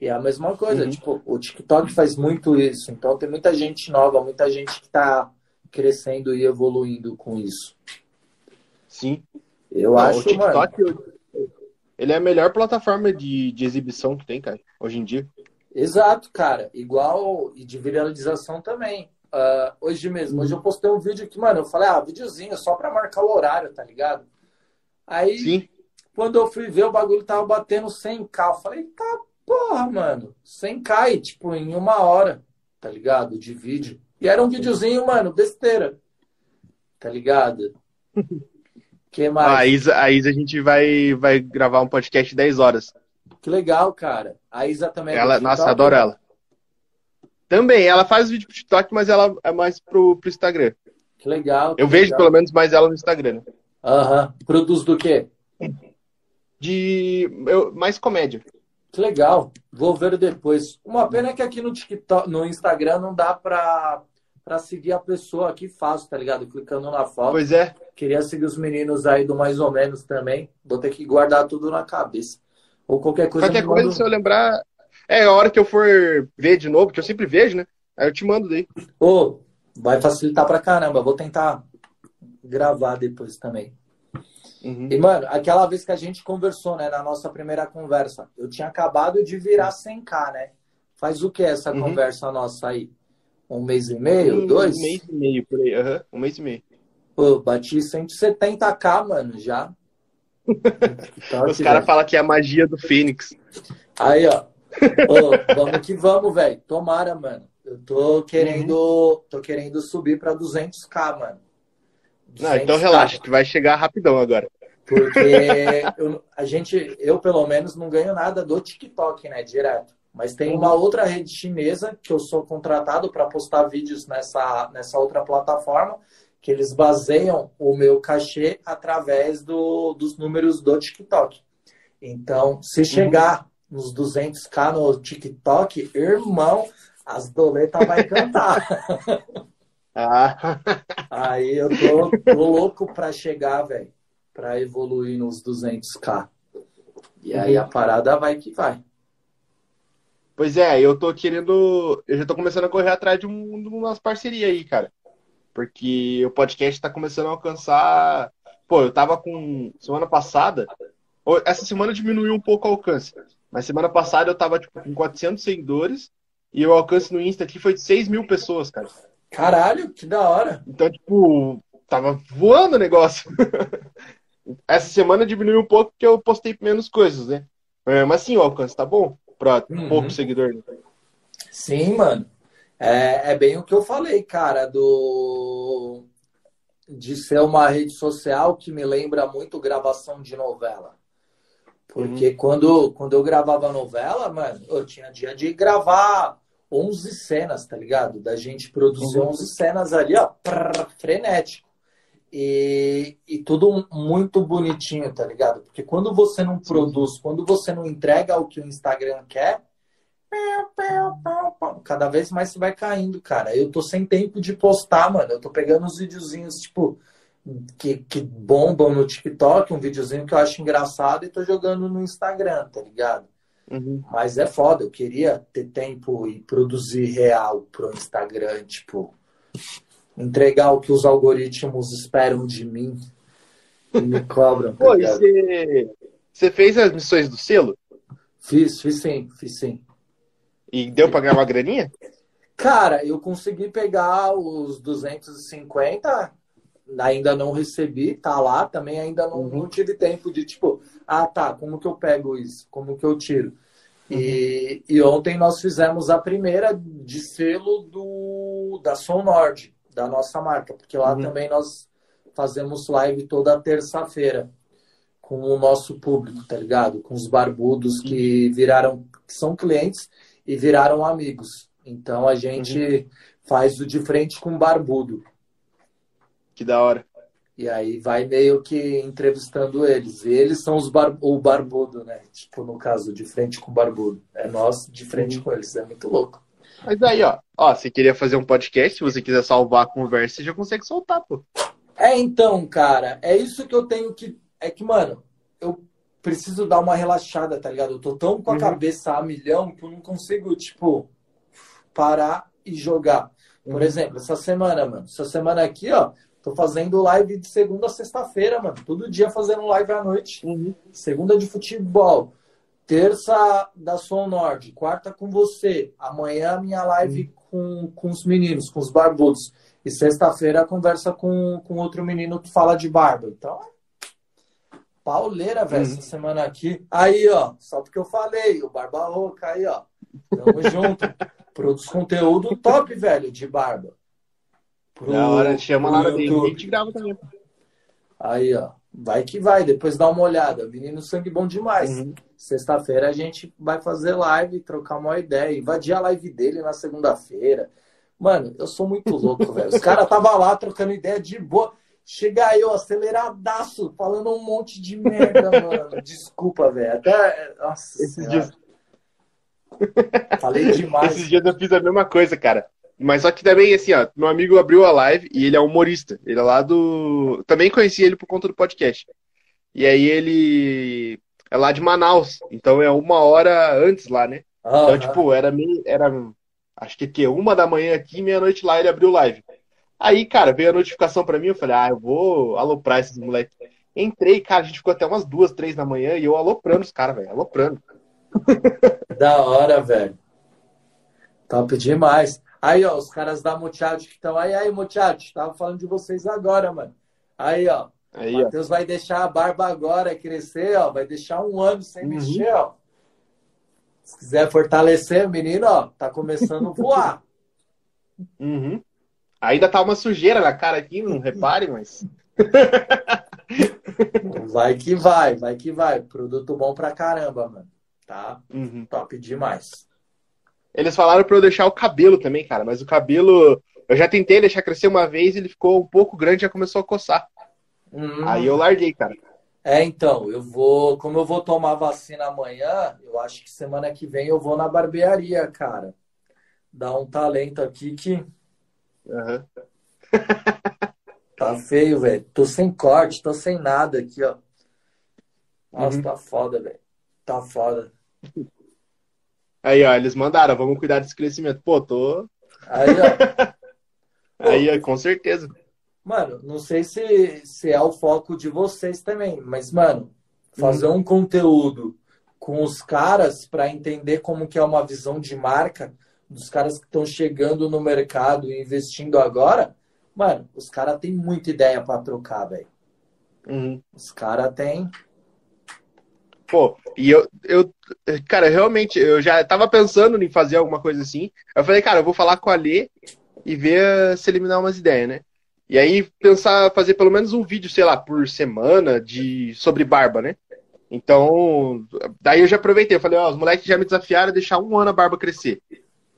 E é a mesma coisa, Uhum. tipo, o TikTok faz muito isso. Então tem muita gente nova, muita gente que tá crescendo e evoluindo com isso. Sim. Eu Não, acho, o mano. TikTok, ele é a melhor plataforma de, de exibição que tem, cara, hoje em dia. Exato, cara. Igual e de viralização também. Uh, hoje mesmo, hoje eu postei um vídeo aqui, mano. Eu falei, ah, videozinho, só pra marcar o horário, tá ligado? Aí, Sim. quando eu fui ver, o bagulho tava batendo 100k. Eu falei, tá porra, mano. 100k, tipo, em uma hora, tá ligado? De vídeo. E era um videozinho, mano, besteira. Tá ligado? que mais? A, Isa, a Isa, a gente vai, vai gravar um podcast 10 horas. Que legal, cara. A Isa também é ela, Nossa, adoro né? ela. Também, ela faz vídeo pro TikTok, mas ela é mais pro, pro Instagram. Que legal. Que eu vejo pelo menos mais ela no Instagram. Né? Aham. Produz do quê? De. Eu, mais comédia. Que legal. Vou ver depois. Uma pena é que aqui no TikTok, no Instagram não dá pra, pra seguir a pessoa aqui fácil, tá ligado? Clicando na foto. Pois é. Queria seguir os meninos aí do mais ou menos também. Vou ter que guardar tudo na cabeça. Ou qualquer coisa. Qualquer coisa, mando... se eu lembrar. É, a hora que eu for ver de novo, que eu sempre vejo, né? Aí eu te mando daí. Ô, vai facilitar pra caramba. Vou tentar gravar depois também. Uhum. E, mano, aquela vez que a gente conversou, né, na nossa primeira conversa, eu tinha acabado de virar 100k, né? Faz o que essa uhum. conversa nossa aí? Um mês e meio? Um, dois? Um mês e meio, por aí. Uhum. Um mês e meio. Pô, bati 170k, mano, já. Os caras falam que é a magia do Fênix. Aí, ó. Ô, vamos que vamos, velho. Tomara, mano. Eu tô querendo, uhum. tô querendo subir pra 200k, mano. 200K. Não, então relaxa, que vai chegar rapidão agora. Porque eu, a gente, eu pelo menos não ganho nada do TikTok, né, direto. Mas tem uma uhum. outra rede chinesa que eu sou contratado para postar vídeos nessa, nessa outra plataforma que eles baseiam o meu cachê através do, dos números do TikTok. Então, se uhum. chegar uhum. nos 200k no TikTok, irmão, as doletas vai cantar. ah. Aí eu tô, tô louco para chegar, velho, para evoluir nos 200k. E aí a parada vai que vai. Pois é, eu tô querendo. Eu já tô começando a correr atrás de, um, de umas parcerias aí, cara. Porque o podcast está começando a alcançar. Pô, eu tava com. Semana passada. Essa semana diminuiu um pouco o alcance. Mas semana passada eu tava tipo, com 400 seguidores. E o alcance no Insta aqui foi de 6 mil pessoas, cara. Caralho, que da hora. Então, tipo, tava voando o negócio. Essa semana diminuiu um pouco porque eu postei menos coisas, né? É, mas sim, o alcance tá bom pra uhum. pouco seguidor. Né? Sim, mano. É, é bem o que eu falei, cara, do de ser uma rede social que me lembra muito gravação de novela. Porque uhum. quando, quando eu gravava novela, mano, eu tinha dia de gravar 11 cenas, tá ligado? Da gente produzir uhum. 11 cenas ali, ó, prrr, frenético. E, e tudo muito bonitinho, tá ligado? Porque quando você não produz, quando você não entrega o que o Instagram quer, Cada vez mais você vai caindo, cara. Eu tô sem tempo de postar, mano. Eu tô pegando uns videozinhos, tipo, que, que bombam no TikTok, um videozinho que eu acho engraçado e tô jogando no Instagram, tá ligado? Uhum. Mas é foda, eu queria ter tempo e produzir real pro Instagram, tipo, entregar o que os algoritmos esperam de mim e me cobram. Tá Pô, você, você fez as missões do selo? Fiz, fiz sim, fiz sim. E deu para ganhar uma graninha? Cara, eu consegui pegar os 250, ainda não recebi, tá lá, também ainda não, uhum. não tive tempo de tipo, ah tá, como que eu pego isso? Como que eu tiro? Uhum. E, e ontem nós fizemos a primeira de selo do, da Som Nord, da nossa marca, porque lá uhum. também nós fazemos live toda terça-feira com o nosso público, tá ligado? Com os barbudos que viraram, que são clientes e viraram amigos. Então a gente uhum. faz o de frente com o barbudo. Que da hora. E aí vai meio que entrevistando eles. E eles são os bar... o barbudo, né? Tipo, no caso, de frente com o barbudo. É nós de frente com eles. É muito louco. Mas aí, ó. Ó, você queria fazer um podcast, se você quiser salvar a conversa, você já consegue soltar, pô. É, então, cara. É isso que eu tenho que... É que, mano, eu preciso dar uma relaxada, tá ligado? Eu tô tão com a uhum. cabeça a milhão que eu não consigo, tipo, parar e jogar. Por uhum. exemplo, essa semana, mano, essa semana aqui, ó, tô fazendo live de segunda a sexta-feira, mano. Todo dia fazendo live à noite. Uhum. Segunda de futebol. terça da Som Nord, quarta com você, amanhã minha live com, com os meninos, com os barbudos. E sexta-feira conversa com, com outro menino que fala de barba. Então, pauleira, velho, essa semana aqui. Aí, ó, só porque eu falei, o Barba Rouca, aí, ó. Tamo junto. Produz conteúdo top, velho, de barba. Pro, da hora, chama lá no YouTube. A gente grava também. Aí, ó. Vai que vai, depois dá uma olhada. Menino sangue bom demais. Uhum. Sexta-feira a gente vai fazer live, trocar uma ideia, invadir a live dele na segunda-feira. Mano, eu sou muito louco, velho. Os caras tava lá trocando ideia de boa. Chega eu aceleradaço, falando um monte de merda, mano. Desculpa, velho. Até. Nossa. Esses dias. Falei demais. Esses dias eu fiz a mesma coisa, cara. Mas só que também, assim, ó, meu amigo abriu a live e ele é humorista. Ele é lá do. Também conheci ele por conta do podcast. E aí ele é lá de Manaus. Então é uma hora antes lá, né? Ah, então, tipo, era meio. Era, acho que que uma da manhã aqui, meia-noite lá, ele abriu live. Aí, cara, veio a notificação pra mim, eu falei, ah, eu vou aloprar esses moleques. Entrei, cara, a gente ficou até umas duas, três da manhã e eu aloprando os caras, velho, aloprando. Da hora, velho. Top demais. Aí, ó, os caras da Muchacho que estão aí, aí, Muchacho, tava falando de vocês agora, mano. Aí, ó. Aí, Matheus vai deixar a barba agora crescer, ó. Vai deixar um ano sem Uhum. mexer, ó. Se quiser fortalecer, menino, ó, tá começando a voar. Uhum. Ainda tá uma sujeira na cara aqui, não repare, mas. Vai que vai, vai que vai. Produto bom pra caramba, mano. Tá? Uhum. Top demais. Eles falaram pra eu deixar o cabelo também, cara, mas o cabelo. Eu já tentei deixar crescer uma vez, ele ficou um pouco grande e já começou a coçar. Hum. Aí eu larguei, cara. É, então, eu vou, como eu vou tomar vacina amanhã, eu acho que semana que vem eu vou na barbearia, cara. Dar um talento aqui que Uhum. tá feio, velho. Tô sem corte, tô sem nada aqui, ó. Nossa, Uhum. tá foda, velho. Tá foda. Aí, ó, eles mandaram, vamos cuidar desse crescimento. Pô, tô. Aí, ó. Aí, ó, com certeza. Mano, não sei se, se é o foco de vocês também, mas, mano, fazer um conteúdo com os caras para entender como que é uma visão de marca dos caras que estão chegando no mercado e investindo agora, mano, os caras têm muita ideia para trocar, velho. Uhum. Os caras têm. Pô, e eu, eu, cara, realmente, eu já tava pensando em fazer alguma coisa assim. Eu falei, cara, eu vou falar com a Lê e ver se dá umas ideias, né? E aí pensar fazer pelo menos um vídeo, sei lá, por semana de sobre barba, né? Então, daí eu já aproveitei, eu falei, ó, os moleques já me desafiaram a deixar um ano a barba crescer.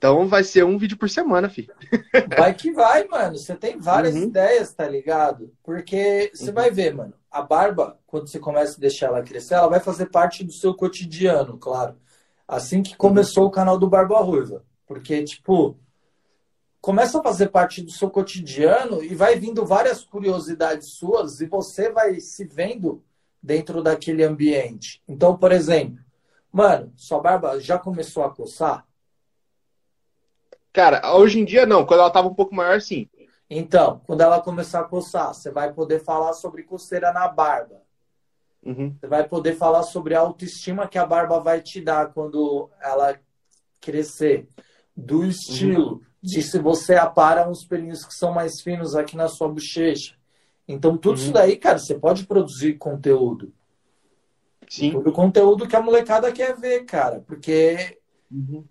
Então vai ser um vídeo por semana, filho. Vai que vai, mano. Você tem várias Uhum. ideias, tá ligado? Porque você Uhum. vai ver, mano, a barba, quando você começa a deixar ela crescer, ela vai fazer parte do seu cotidiano, claro. Assim que começou o canal do Barba Ruiva. Porque, tipo, começa a fazer parte do seu cotidiano e vai vindo várias curiosidades suas e você vai se vendo dentro daquele ambiente. Então, por exemplo, mano, sua barba já começou a coçar? Cara, hoje em dia não, quando ela tava um pouco maior, sim. Então, quando ela começar a coçar, você vai poder falar sobre coceira na barba. Uhum. Você vai poder falar sobre a autoestima que a barba vai te dar quando ela crescer. Do estilo, de se você apara uns pelinhos que são mais finos aqui na sua bochecha. Então, tudo Uhum. isso daí, cara, você pode produzir conteúdo. Sim. Todo conteúdo que a molecada quer ver, cara. Porque Uhum.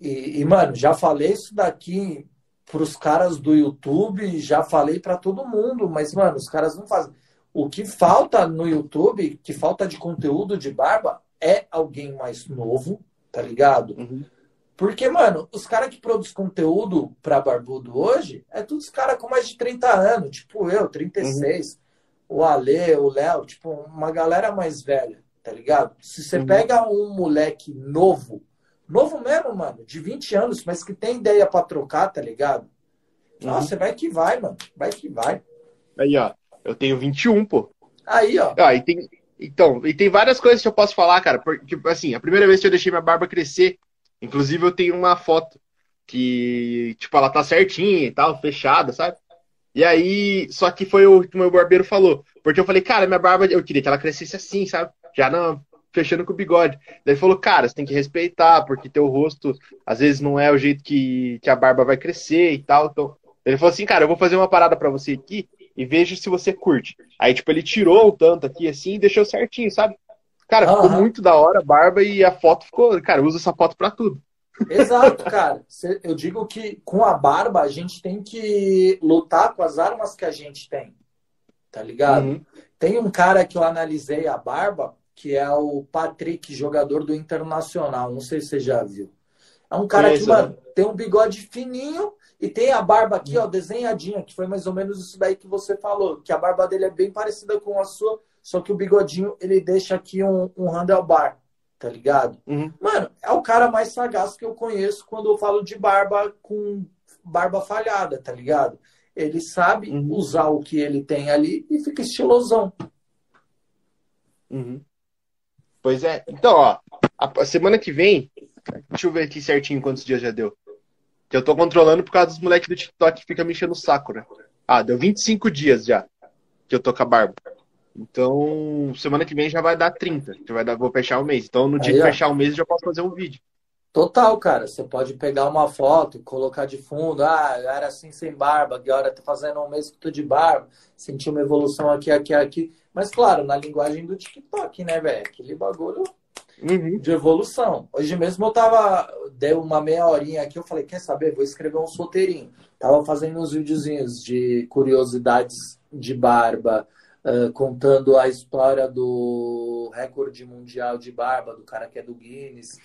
E, e, mano, já falei isso daqui pros caras do YouTube, já falei pra todo mundo, mas, mano, os caras não fazem. O que falta no YouTube, que falta de conteúdo de barba, é alguém mais novo, tá ligado? Uhum. Porque, mano, os caras que produzem conteúdo pra barbudo hoje, é todos os caras com mais de 30 anos, tipo eu, 36, o Ale, o Léo, tipo, uma galera mais velha, tá ligado? Se você Uhum. pega um moleque novo, novo mesmo, mano, de 20 anos, mas que tem ideia pra trocar, tá ligado? Nossa, vai que vai, mano, vai que vai. Aí, ó, eu tenho 21, pô. Aí, ó, Ah, e tem, então, e tem várias coisas que eu posso falar, cara. Porque, assim, a primeira vez que eu deixei minha barba crescer, inclusive eu tenho uma foto que, tipo, ela tá certinha e tal, fechada, sabe? E aí, só que foi o que o meu barbeiro falou. Porque eu falei, cara, minha barba, eu queria que ela crescesse assim, sabe? Já não, fechando com o bigode. Daí ele falou, cara, você tem que respeitar, porque teu rosto às vezes não é o jeito que, que a barba vai crescer e tal. Então, ele falou assim, cara, eu vou fazer uma parada para você aqui e veja se você curte. Aí, tipo, ele tirou o tanto aqui assim e deixou certinho, sabe? Cara, ficou uhum. muito da hora a barba e a foto ficou. Cara, usa essa foto pra tudo. Exato, cara. Eu digo que com a barba a gente tem que lutar com as armas que a gente tem. Tá ligado? Uhum. Tem um cara que eu analisei a barba, que é o Patrick, jogador do Internacional. Não sei se você já viu. É um cara que, mano, tem um bigode fininho e tem a barba aqui, ó, desenhadinha, que foi mais ou menos isso daí que você falou, que a barba dele é bem parecida com a sua, só que o bigodinho ele deixa aqui um, um handlebar, tá ligado? Uhum. Mano, é o cara mais sagaz que eu conheço quando eu falo de barba com barba falhada, tá ligado? Ele sabe uhum. usar o que ele tem ali e fica estilosão. Uhum. Pois é. Então, ó, a semana que vem, deixa eu ver aqui certinho quantos dias já deu. Que eu tô controlando por causa dos moleques do TikTok que fica me enchendo o saco, né? Ah, deu 25 dias já que eu tô com a barba. Então, semana que vem já vai dar 30. Já vai dar, vou fechar o mês. Então, no dia Aí, que fechar o mês, eu já posso fazer um vídeo. Total, cara. Você pode pegar uma foto, colocar de fundo. Ah, era assim sem barba, agora tô fazendo um mês que tô de barba. Senti uma evolução aqui, aqui, aqui. Mas, claro, na linguagem do TikTok, né, velho? Aquele bagulho uhum. de evolução. Hoje mesmo eu tava, deu uma meia horinha aqui, eu falei, quer saber? Vou escrever um solteirinho. Tava fazendo uns videozinhos de curiosidades de barba, uh, contando a história do recorde mundial de barba, do cara que é do Guinness,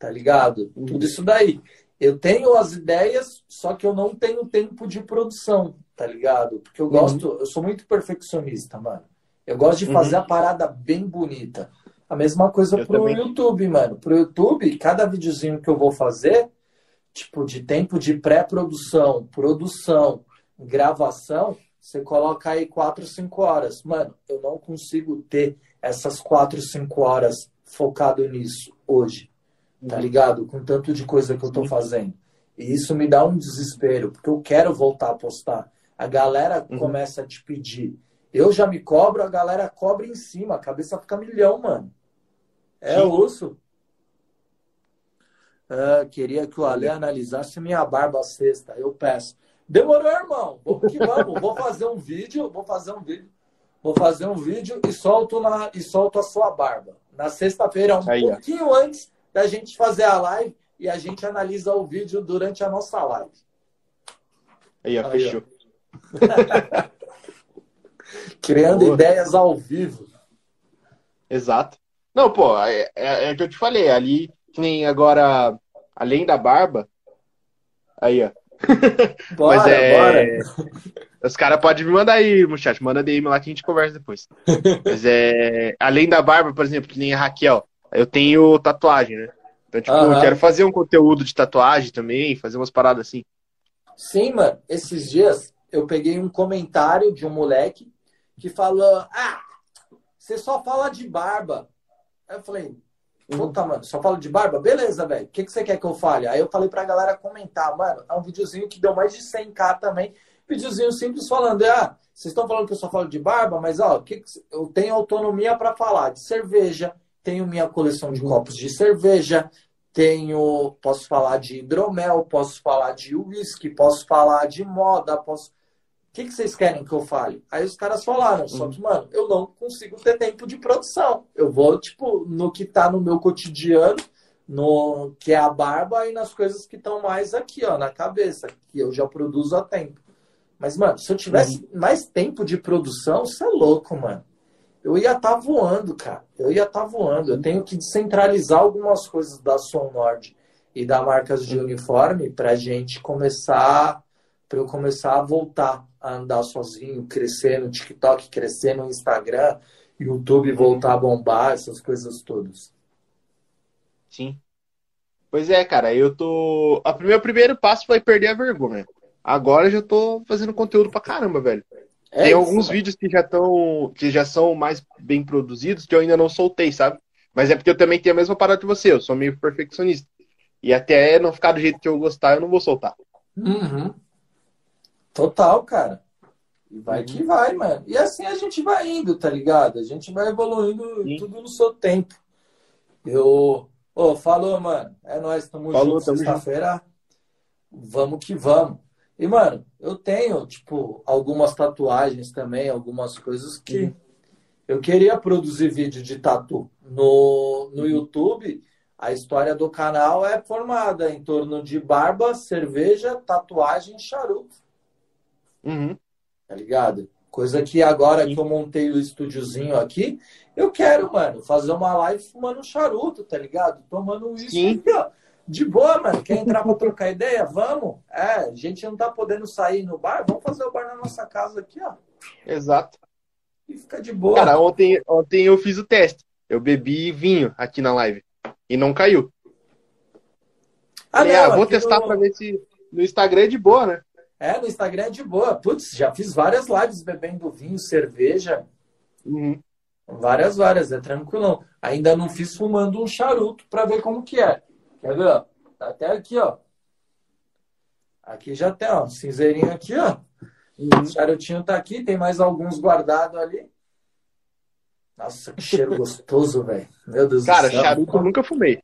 tá ligado? Uhum. Tudo isso daí. Eu tenho as ideias, só que eu não tenho tempo de produção, tá ligado? Porque eu uhum. gosto, uhum. eu sou muito perfeccionista, mano. Eu gosto de fazer uhum. a parada bem bonita. A mesma coisa eu pro também. YouTube, mano. Pro YouTube, cada videozinho que eu vou fazer, tipo, de tempo de pré-produção, produção, gravação, você coloca aí 4, 5 horas. Mano, eu não consigo ter essas 4, 5 horas focado nisso hoje. Tá ligado? Com tanto de coisa que eu tô fazendo. E isso me dá um desespero, porque eu quero voltar a postar. A galera uhum. começa a te pedir. Eu já me cobro, a galera cobra em cima. A cabeça fica milhão, mano. É Sim. osso. Ah, queria que o Ale analisasse minha barba sexta. Eu peço. Demorou, irmão. Vamos que vamos. vou fazer um vídeo, vou fazer um vídeo. Vou fazer um vídeo e solto, na, e solto a sua barba. Na sexta-feira, um Aí, pouquinho ó. antes da gente fazer a live e a gente analisa o vídeo durante a nossa live. Aí, ó, Aí, fechou. Criando Boa. ideias ao vivo. Exato. Não, pô, é, é, é o que eu te falei. Ali, que nem agora, além da barba. Aí, ó. Bora, Mas é. Bora. Os caras podem me mandar aí no chat, manda DM lá que a gente conversa depois. Mas é. Além da barba, por exemplo, que nem a Raquel, eu tenho tatuagem, né? Então, tipo, uhum. eu quero fazer um conteúdo de tatuagem também, fazer umas paradas assim. Sim, mano. Esses dias eu peguei um comentário de um moleque que falou: Ah, você só fala de barba. Aí eu falei, Puta, mano, só falo de barba? Beleza, velho. O que, que você quer que eu fale? Aí eu falei pra galera comentar, mano, é um videozinho que deu mais de 100k também. Videozinho simples falando, ah, vocês estão falando que eu só falo de barba, mas ó, que que eu tenho autonomia para falar de cerveja, tenho minha coleção de copos de cerveja, tenho, posso falar de hidromel, posso falar de uísque, posso falar de moda, posso o que, que vocês querem que eu fale? Aí os caras falaram, só que, mano, eu não consigo ter tempo de produção. Eu vou, tipo, no que tá no meu cotidiano, no que é a barba e nas coisas que estão mais aqui, ó, na cabeça, que eu já produzo há tempo. Mas, mano, se eu tivesse uhum. mais tempo de produção, você é louco, mano. Eu ia estar tá voando, cara. Eu ia estar tá voando. Eu tenho que descentralizar algumas coisas da Som Nord e da marcas de uniforme pra gente começar, para eu começar a voltar a andar sozinho, crescer no TikTok, crescer no Instagram, YouTube voltar a bombar, essas coisas todas. Sim. Pois é, cara, eu tô. O meu primeiro passo foi perder a vergonha. Agora eu já tô fazendo conteúdo pra caramba, velho. É Tem isso, alguns vídeos que já estão. que já são mais bem produzidos que eu ainda não soltei, sabe? Mas é porque eu também tenho a mesma parada que você, eu sou meio perfeccionista. E até não ficar do jeito que eu gostar, eu não vou soltar. Uhum. Total, cara. E vai uhum. que vai, mano. E assim a gente vai indo, tá ligado? A gente vai evoluindo Sim. tudo no seu tempo. Eu. Ô, falou, mano. É nóis, tamo Falou, junto. Sexta-feira, vamos que vamos. E, mano, eu tenho, tipo, algumas tatuagens também, algumas coisas que Uhum. eu queria produzir vídeo de tatu. No, no YouTube, a história do canal é formada em torno de barba, cerveja, tatuagem e charuto, Uhum. tá ligado? Coisa que agora Sim. que eu montei o estúdiozinho aqui, eu quero, mano, fazer uma live fumando um charuto, tá ligado? Tomando isso Sim. aqui, ó. De boa, mano. Quer entrar pra trocar ideia? Vamos. É, a gente não tá podendo sair no bar, vamos fazer o bar na nossa casa aqui, ó. Exato. E fica de boa. Cara, ontem, ontem eu fiz o teste. Eu bebi vinho aqui na live. E não caiu. Falei, ah, vou testar no- pra ver se no Instagram é de boa, né? É, no Instagram é de boa. Putz, já fiz várias lives bebendo vinho, cerveja. Uhum. Várias, várias, é tranquilão. Ainda não fiz fumando um charuto pra ver como que é. Quer ver, ó? Tá até aqui, ó. Aqui já tem, ó. Cinzeirinho aqui, ó. O charutinho tá aqui, tem mais alguns guardados ali. Nossa, que cheiro gostoso, velho. Meu Deus Cara, do céu. charuto eu nunca fumei.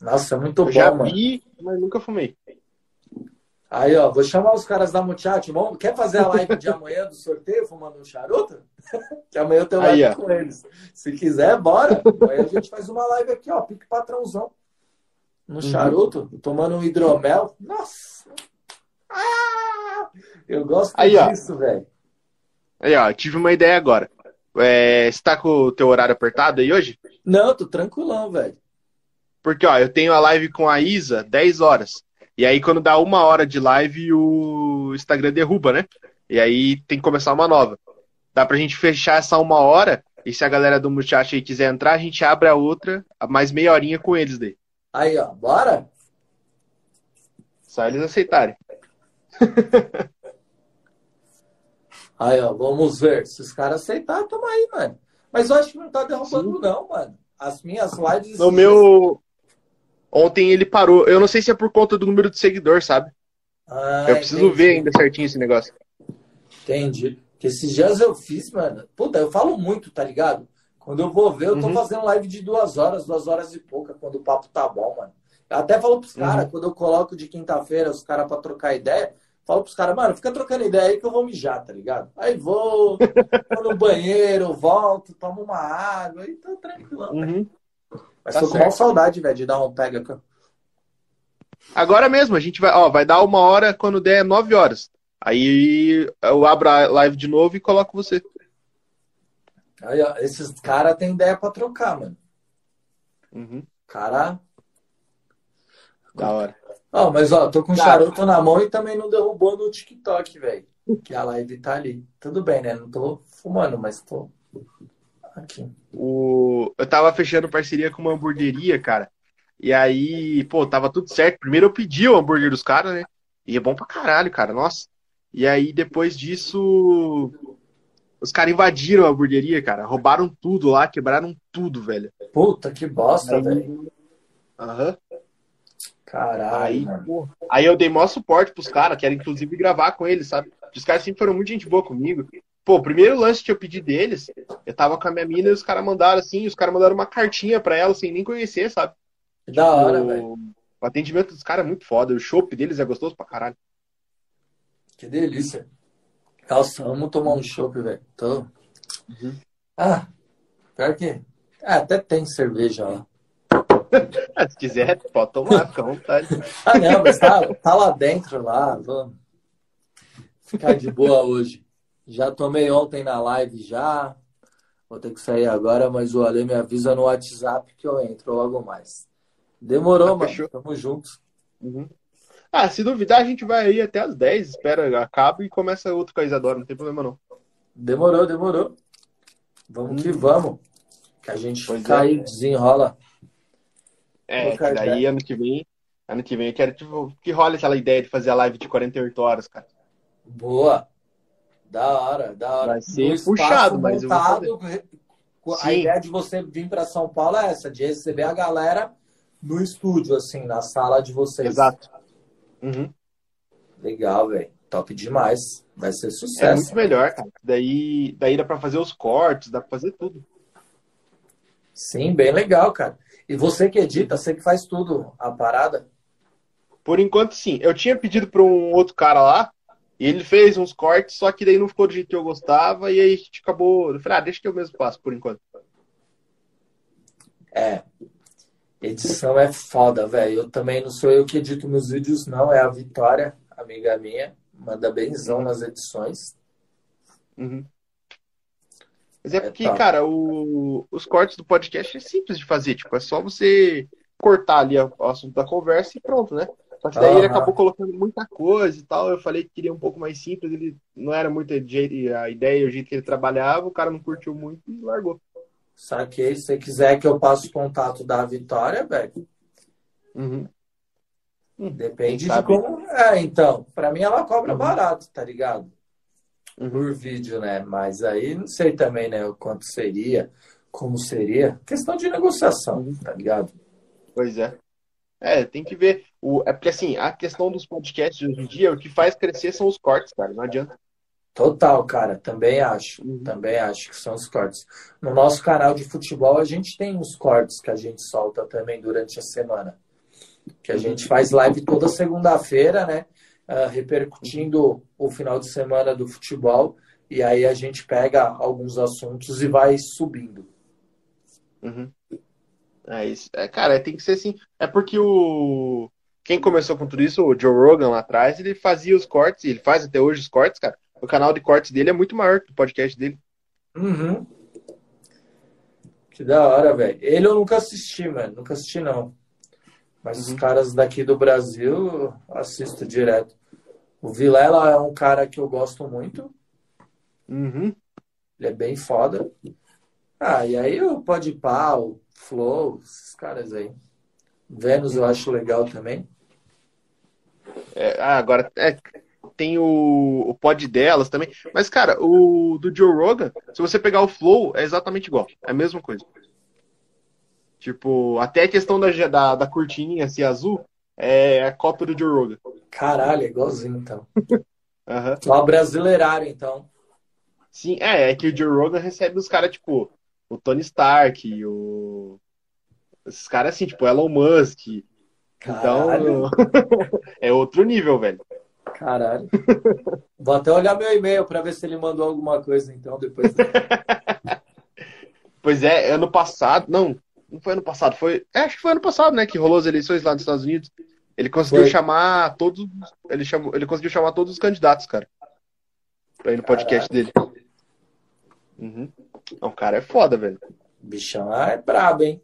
Nossa, muito Eu bom, já mano. vi, mas nunca fumei. Aí, ó, vou chamar os caras da Muchacho. Vamos- Quer fazer a live de amanhã do sorteio fumando um charuto? que amanhã eu tenho Aí, live ó. com eles. Se quiser, bora. Aí a gente faz uma live aqui, ó, pique patrãozão. No charuto, tomando um hidromel. Nossa! Ah! Eu gosto Aí, disso, velho. Aí, ó, tive uma ideia agora. É, você tá com o teu horário apertado aí hoje? Não, tô tranquilão, velho. Porque, ó, eu tenho a live com a Isa 10 horas. E aí, quando dá uma hora de live, o Instagram derruba, né? E aí tem que começar uma nova. Dá pra gente fechar essa uma hora. E se a galera do Muchacho aí quiser entrar, a gente abre a outra, a mais meia horinha com eles daí. Aí, ó, bora? Só eles aceitarem. Aí, ó, vamos ver. Se os caras aceitarem, tamo aí, mano. Mas eu acho que não tá derrubando, não, mano. As minhas lives. No meu. Ontem ele parou. Eu não sei se é por conta do número de seguidor, sabe? Ah, eu preciso entendi. ver ainda certinho esse negócio. Entendi. Porque esses dias eu fiz, mano. Puta, eu falo muito, tá ligado? Quando eu vou ver, eu tô Uhum. fazendo live de duas horas, duas horas e pouca, quando o papo tá bom, mano. Eu até falo pros caras, quando eu coloco de quinta-feira os caras pra trocar ideia, falo pros caras, mano, fica trocando ideia aí que eu vou mijar, tá ligado? Aí vou, vou no banheiro, volto, tomo uma água e tô tranquilão. velho. Uhum. Mas Tá tô com mal saudade, velho, de dar um pega. Agora mesmo, a gente vai, ó, vai dar uma hora quando der 9 horas. Aí eu abro a live de novo e coloco você. Aí, ó, esses caras têm ideia pra trocar, mano. Uhum. Cara. Da hora. Ó, mas ó, tô com Cara. charuto na mão e também não derrubou no TikTok, velho. Que a live tá ali. Tudo bem, né? Não tô fumando, mas tô aqui. O... Eu tava fechando parceria com uma hamburgueria, cara. E aí, pô, tava tudo certo. Primeiro eu pedi o hambúrguer dos caras, né? E é bom pra caralho, cara. Nossa. E aí, depois disso, os caras invadiram a hamburgueria, cara. Roubaram tudo lá, quebraram tudo, velho. Puta, que bosta, Aí- velho. Aham. Caralho, Aí, pô, aí eu dei maior suporte pros caras, quero inclusive gravar com eles, sabe? Os caras sempre foram muito gente boa comigo. Pô, o primeiro lance que eu pedi deles, eu tava com a minha mina e os caras mandaram assim, os caras mandaram uma cartinha pra ela sem nem conhecer, sabe? Da hora, O- velho. O atendimento dos caras é muito foda, o chopp deles é gostoso pra caralho. Que delícia. Nossa, vamos tomar um chopp, velho. Tô. Uhum. Ah, pior que. Ah, até tem cerveja lá. Ah, se quiser, pode tomar, fica à vontade. Ah, não, mas tá, tá lá dentro lá. Vamos ficar de boa hoje. Já tomei ontem na live já. Vou ter que sair agora, mas o Ale me avisa no WhatsApp que eu entro logo mais. Demorou, Ah, mano. fechou. Tamo juntos. Uhum. Ah, se duvidar, a gente vai aí até as 10, espera, acaba e começa outro com a Isadora, não tem problema não. Demorou, demorou. Vamos que vamos. Que a gente Pois fica é. aí, desenrola. É, carregar. daí ano que vem, ano que vem eu quero tipo, que rola aquela ideia de fazer a live de 48 horas, cara. Boa. Da hora, da hora. Vai ser puxado, mas eu vou montado, A Sim. ideia de você vir para São Paulo é essa, de receber a galera no estúdio, assim, na sala de vocês. Exato. Uhum. Legal, velho. Top demais. Vai ser É sucesso. muito melhor, cara. Daí, daí dá pra fazer os cortes, dá pra fazer tudo. Sim, bem legal, cara. E você que edita, você que faz tudo, a parada? Por enquanto, sim. Eu tinha pedido para um outro cara lá, e ele fez uns cortes, só que daí não ficou do jeito que eu gostava, e aí a gente acabou. Eu falei, ah, deixa que eu mesmo faço por enquanto. É. Edição é foda, velho. Eu também não sou eu que edito meus vídeos, não. É a Vitória, amiga minha. Manda benzão nas edições. Uhum. Mas é, é porque, tá. cara, o, os cortes do podcast é simples de fazer. Tipo, é só você cortar ali o assunto da conversa e pronto, né? Só que daí uhum. ele acabou colocando muita coisa e tal. Eu falei que queria um pouco mais simples. Ele não era muito a ideia, o jeito que ele trabalhava. O cara não curtiu muito e largou. Saquei. Se você quiser que eu passe o contato da Vitória, velho. Uhum. Hum, Depende de como. É, então. Pra mim ela cobra uhum. barato, tá ligado? Uhum. Por vídeo, né? Mas aí não sei também, né? O quanto seria, como seria. Questão de negociação, uhum. tá ligado? Pois é. É, tem que ver. O, é porque assim, a questão dos podcasts hoje em dia, o que faz crescer são os cortes, cara. Não adianta. Total, cara, também acho. Uhum. Também acho que são os cortes. No nosso canal de futebol, a gente tem uns cortes que a gente solta também durante a semana. Que a gente faz live toda segunda-feira, né? Uh, repercutindo o final de semana do futebol. E aí a gente pega alguns assuntos e vai subindo. Uhum. É isso. É, cara, tem que ser assim. É porque o. Quem começou com tudo isso, o Joe Rogan lá atrás, ele fazia os cortes, ele faz até hoje os cortes, cara o canal de cortes dele é muito maior que o podcast dele. Uhum. Que da hora, velho. Ele eu nunca assisti, mano. Nunca assisti, não. Mas uhum. os caras daqui do Brasil assisto direto. O Vilela é um cara que eu gosto muito. Uhum. Ele é bem foda. Ah, e aí o Podpah, o Flow, esses caras aí. Vênus eu acho legal também. É, ah, agora, é, tem o, o pod delas também. Mas, cara, o do Joe Rogan, se você pegar o Flow, é exatamente igual. É a mesma coisa. Tipo, até a questão da, da, da cortininha assim, azul é a cópia do Joe Rogan. Caralho, é igualzinho então. uhum. Só brasileirário, então. Sim, é, é que o Joe Rogan recebe os caras, tipo, o Tony Stark, o. Esses caras assim, tipo, Elon Musk. Caralho. Então, é outro nível, velho. Caralho. Vou até olhar meu e-mail para ver se ele mandou alguma coisa, então, depois. pois é, ano passado. Não, não foi ano passado, foi. É, acho que foi ano passado, né? Que rolou as eleições lá nos Estados Unidos. Ele conseguiu foi. chamar todos. Ele, chamou, ele conseguiu chamar todos os candidatos, cara. Pra ir no podcast Caralho. dele. Uhum. O cara é foda, velho. Bichão é brabo, hein?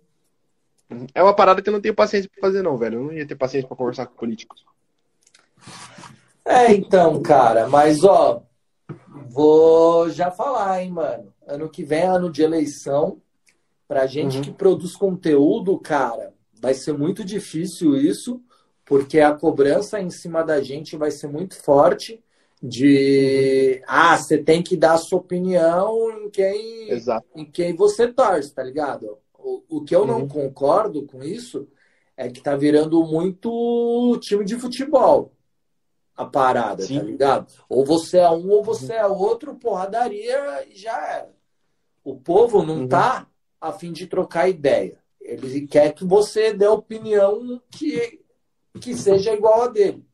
É uma parada que eu não tenho paciência pra fazer, não, velho. Eu não ia ter paciência pra conversar com políticos. É, então, cara, mas ó, vou já falar, hein, mano. Ano que vem é ano de eleição. Pra gente uhum. que produz conteúdo, cara, vai ser muito difícil isso, porque a cobrança em cima da gente vai ser muito forte de ah, você tem que dar a sua opinião em quem, Exato. em quem você torce, tá ligado? O, o que eu uhum. não concordo com isso é que tá virando muito time de futebol a parada, Sim. tá ligado? Ou você é um ou você é outro, porradaria e já era. O povo não uhum. tá a fim de trocar ideia. Ele quer que você dê opinião que, que seja igual a dele,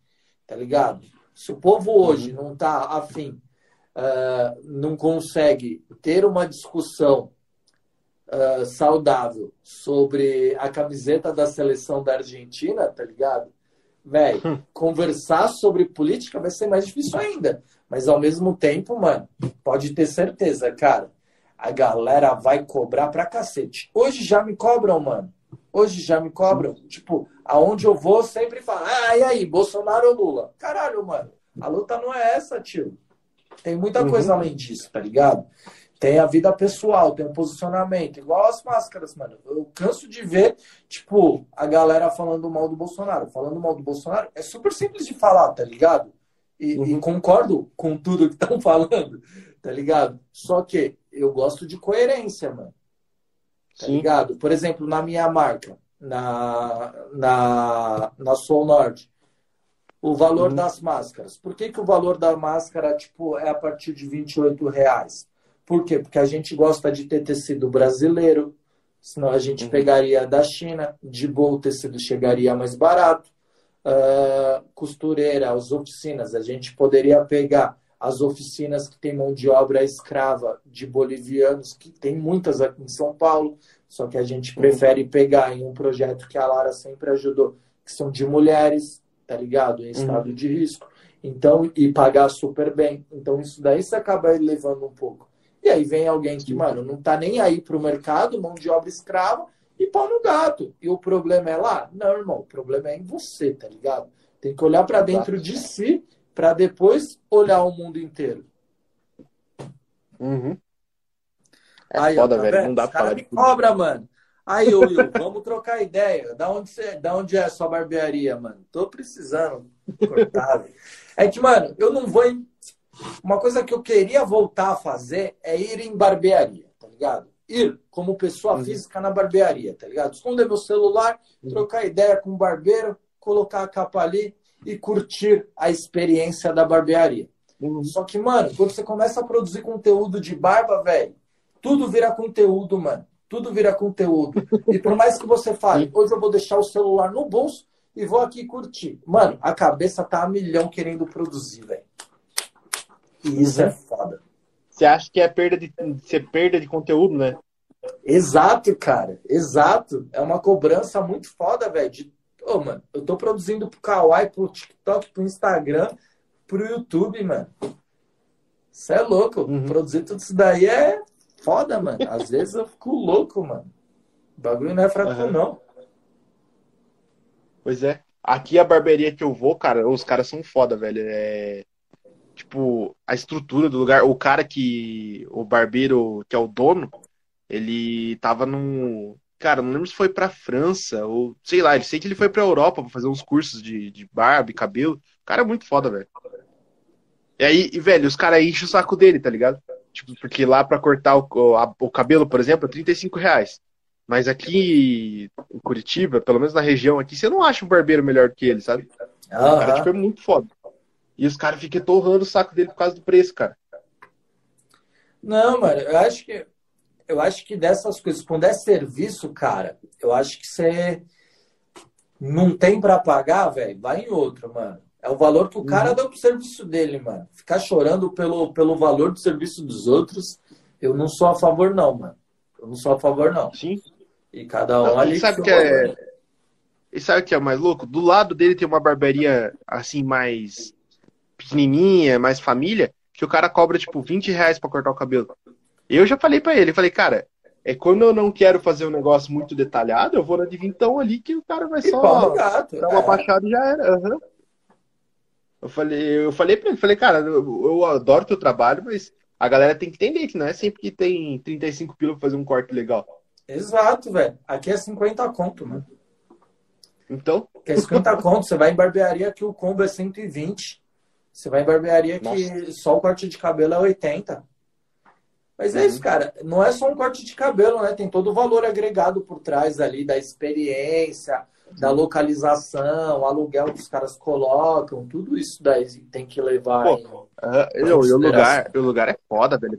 tá ligado? Se o povo hoje uhum. não tá afim, uh, não consegue ter uma discussão uh, saudável sobre a camiseta da seleção da Argentina, tá ligado? velho, hum. conversar sobre política vai ser mais difícil ainda. Mas ao mesmo tempo, mano, pode ter certeza, cara. A galera vai cobrar pra cacete. Hoje já me cobram, mano. Hoje já me cobram. Tipo, aonde eu vou, sempre falam, ah, e aí, Bolsonaro ou Lula? Caralho, mano. A luta não é essa, tio. Tem muita uhum. coisa além disso, tá ligado? Tem a vida pessoal, tem um posicionamento, igual as máscaras, mano. Eu canso de ver, tipo, a galera falando mal do Bolsonaro. Falando mal do Bolsonaro é super simples de falar, tá ligado? E, uhum. e concordo com tudo que estão falando, tá ligado? Só que eu gosto de coerência, mano. Tá Sim. ligado? Por exemplo, na minha marca, na, na, na Soul Norte, o valor uhum. das máscaras. Por que, que o valor da máscara, tipo, é a partir de 28 reais? Por quê? Porque a gente gosta de ter tecido brasileiro, senão a gente pegaria da China, de boa o tecido chegaria mais barato. Uh, costureira, as oficinas, a gente poderia pegar as oficinas que tem mão de obra escrava de bolivianos, que tem muitas aqui em São Paulo, só que a gente prefere pegar em um projeto que a Lara sempre ajudou, que são de mulheres, tá ligado? Em estado uhum. de risco. Então, e pagar super bem. Então, isso daí você acaba elevando um pouco. E aí vem alguém que, mano, não tá nem aí pro mercado, mão de obra escrava, e pau no gato. E o problema é lá? Não, irmão, o problema é em você, tá ligado? Tem que olhar para dentro de si para depois olhar o mundo inteiro. Uhum. É aí, foda, ó, tá velho. Não dá pra falar de cobra, mano. Aí, Will, vamos trocar ideia. Da onde, você, da onde é a sua barbearia, mano? Tô precisando cortar. é que, mano, eu não vou. Em... Uma coisa que eu queria voltar a fazer é ir em barbearia, tá ligado? Ir como pessoa uhum. física na barbearia, tá ligado? Esconder meu celular, uhum. trocar ideia com o barbeiro, colocar a capa ali e curtir a experiência da barbearia. Uhum. Só que, mano, quando você começa a produzir conteúdo de barba, velho, tudo vira conteúdo, mano. Tudo vira conteúdo. E por mais que você fale, hoje eu vou deixar o celular no bolso e vou aqui curtir. Mano, a cabeça tá a milhão querendo produzir, velho. E isso é foda. Você acha que é perda de, ser é perda de conteúdo, né? Exato, cara. Exato. É uma cobrança muito foda, velho. De... Ô, mano, eu tô produzindo pro Kawaii, pro TikTok, pro Instagram, pro YouTube, mano. Você é louco. Uhum. Produzir tudo isso daí é foda, mano. Às vezes eu fico louco, mano. O bagulho não é fraco, uhum. não. Pois é. Aqui a barbearia que eu vou, cara, os caras são foda, velho. É. Tipo, a estrutura do lugar. O cara que. O barbeiro, que é o dono, ele tava num. Cara, não lembro se foi pra França, ou sei lá, ele sei que ele foi pra Europa pra fazer uns cursos de, de barba e cabelo. O cara é muito foda, velho. E aí, e, velho, os caras enchem o saco dele, tá ligado? Tipo, porque lá para cortar o, a, o cabelo, por exemplo, é 35 reais. Mas aqui em Curitiba, pelo menos na região aqui, você não acha um barbeiro melhor que ele, sabe? Uhum. O cara tipo, é muito foda. E os caras ficam torrando o saco dele por causa do preço, cara. Não, mano, eu acho que eu acho que dessas coisas, quando é serviço, cara, eu acho que você não tem para pagar, velho, vai em outro, mano. É o valor que o cara uhum. dá pro serviço dele, mano. Ficar chorando pelo, pelo valor do serviço dos outros, eu não sou a favor, não, mano. Eu não sou a favor, não. Sim. E cada um não, ali. Sabe que é... E sabe o que é mais louco? Do lado dele tem uma barbearia assim, mais pequenininha, mais família, que o cara cobra tipo 20 reais pra cortar o cabelo. Eu já falei para ele, falei, cara, é quando eu não quero fazer um negócio muito detalhado, eu vou na de vintão ali que o cara vai só gato, dar uma é. baixada e já era. Uhum. Eu falei, eu falei pra ele, falei, cara, eu, eu adoro teu trabalho, mas a galera tem que entender que não é sempre que tem 35 pila pra fazer um corte legal. Exato, velho. Aqui é 50 conto, mano. Então? Aqui é 50 conto. Você vai em barbearia que o combo é 120. Você vai em barbearia Nossa. que só o corte de cabelo é 80. Mas é isso, uhum. cara. Não é só um corte de cabelo, né? Tem todo o valor agregado por trás ali da experiência, da localização, o aluguel que os caras colocam, tudo isso daí tem que levar. Pô, em, uh, o, lugar, o lugar é foda, velho.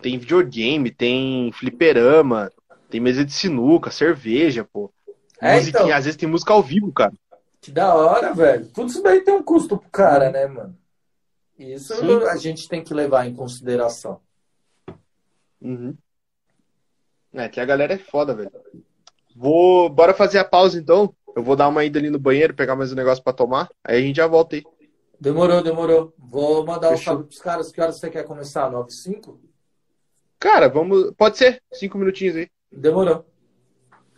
Tem videogame, tem fliperama, tem mesa de sinuca, cerveja, pô. É, então, às vezes tem música ao vivo, cara. Que da hora, velho. Tudo isso daí tem um custo pro cara, né, mano? Isso Sim. a gente tem que levar em consideração. Uhum. É, que a galera é foda, velho. Vou. Bora fazer a pausa então. Eu vou dar uma ida ali no banheiro, pegar mais um negócio para tomar. Aí a gente já volta aí. Demorou, demorou. Vou mandar Fechou. o salve pros caras. Que horas você quer começar? 9 5? Cara, vamos. Pode ser. Cinco minutinhos aí. Demorou.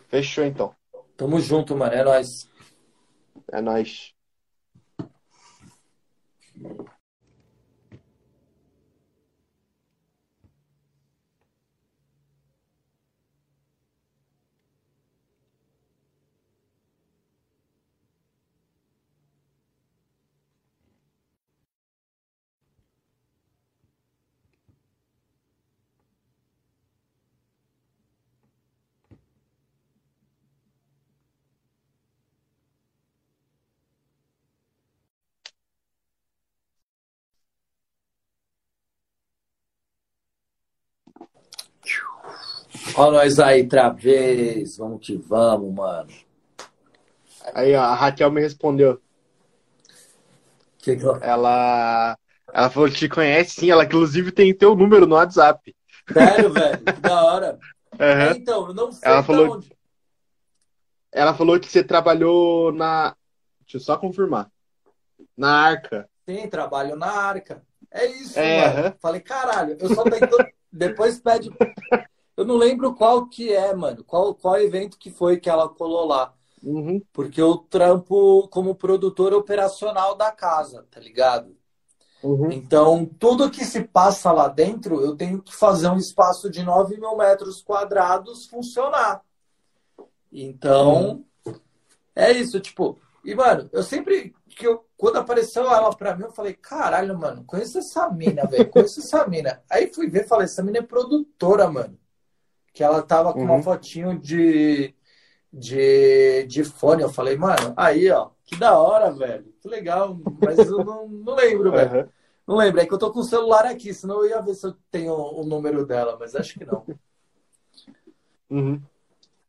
Fechou então. Tamo junto, mano. É nóis. É nóis. Ó nós aí, outra vez. Vamos que vamos, mano. Aí, ó, a Raquel me respondeu. Que que Ela. Ela falou que te conhece, sim. Ela, inclusive, tem teu número no WhatsApp. Sério, velho? Que da hora. Aham. É, então, eu não sei Ela falou- onde. Ela falou que você trabalhou na. Deixa eu só confirmar. Na Arca. Sim, trabalho na arca. É isso, É, mano. aham. Falei, caralho, eu só tento. Depois pede. Eu não lembro qual que é, mano. Qual, qual evento que foi que ela colou lá. Uhum. Porque eu trampo como produtor operacional da casa, tá ligado? Uhum. Então, tudo que se passa lá dentro, eu tenho que fazer um espaço de 9 mil metros quadrados funcionar. Então, é isso, tipo. E, mano, eu sempre. Que eu, quando apareceu ela pra mim, eu falei: caralho, mano, conheço essa mina, velho, conheço essa mina. Aí fui ver, falei: essa mina é produtora, mano. Que ela tava com uma Uhum. fotinho de, de, de fone. Eu falei: mano, aí, ó, que da hora, velho, que legal. Mas eu não, não lembro, velho. Aham. Não lembro, é que eu tô com o celular aqui, senão eu ia ver se eu tenho o número dela, mas acho que não. Uhum.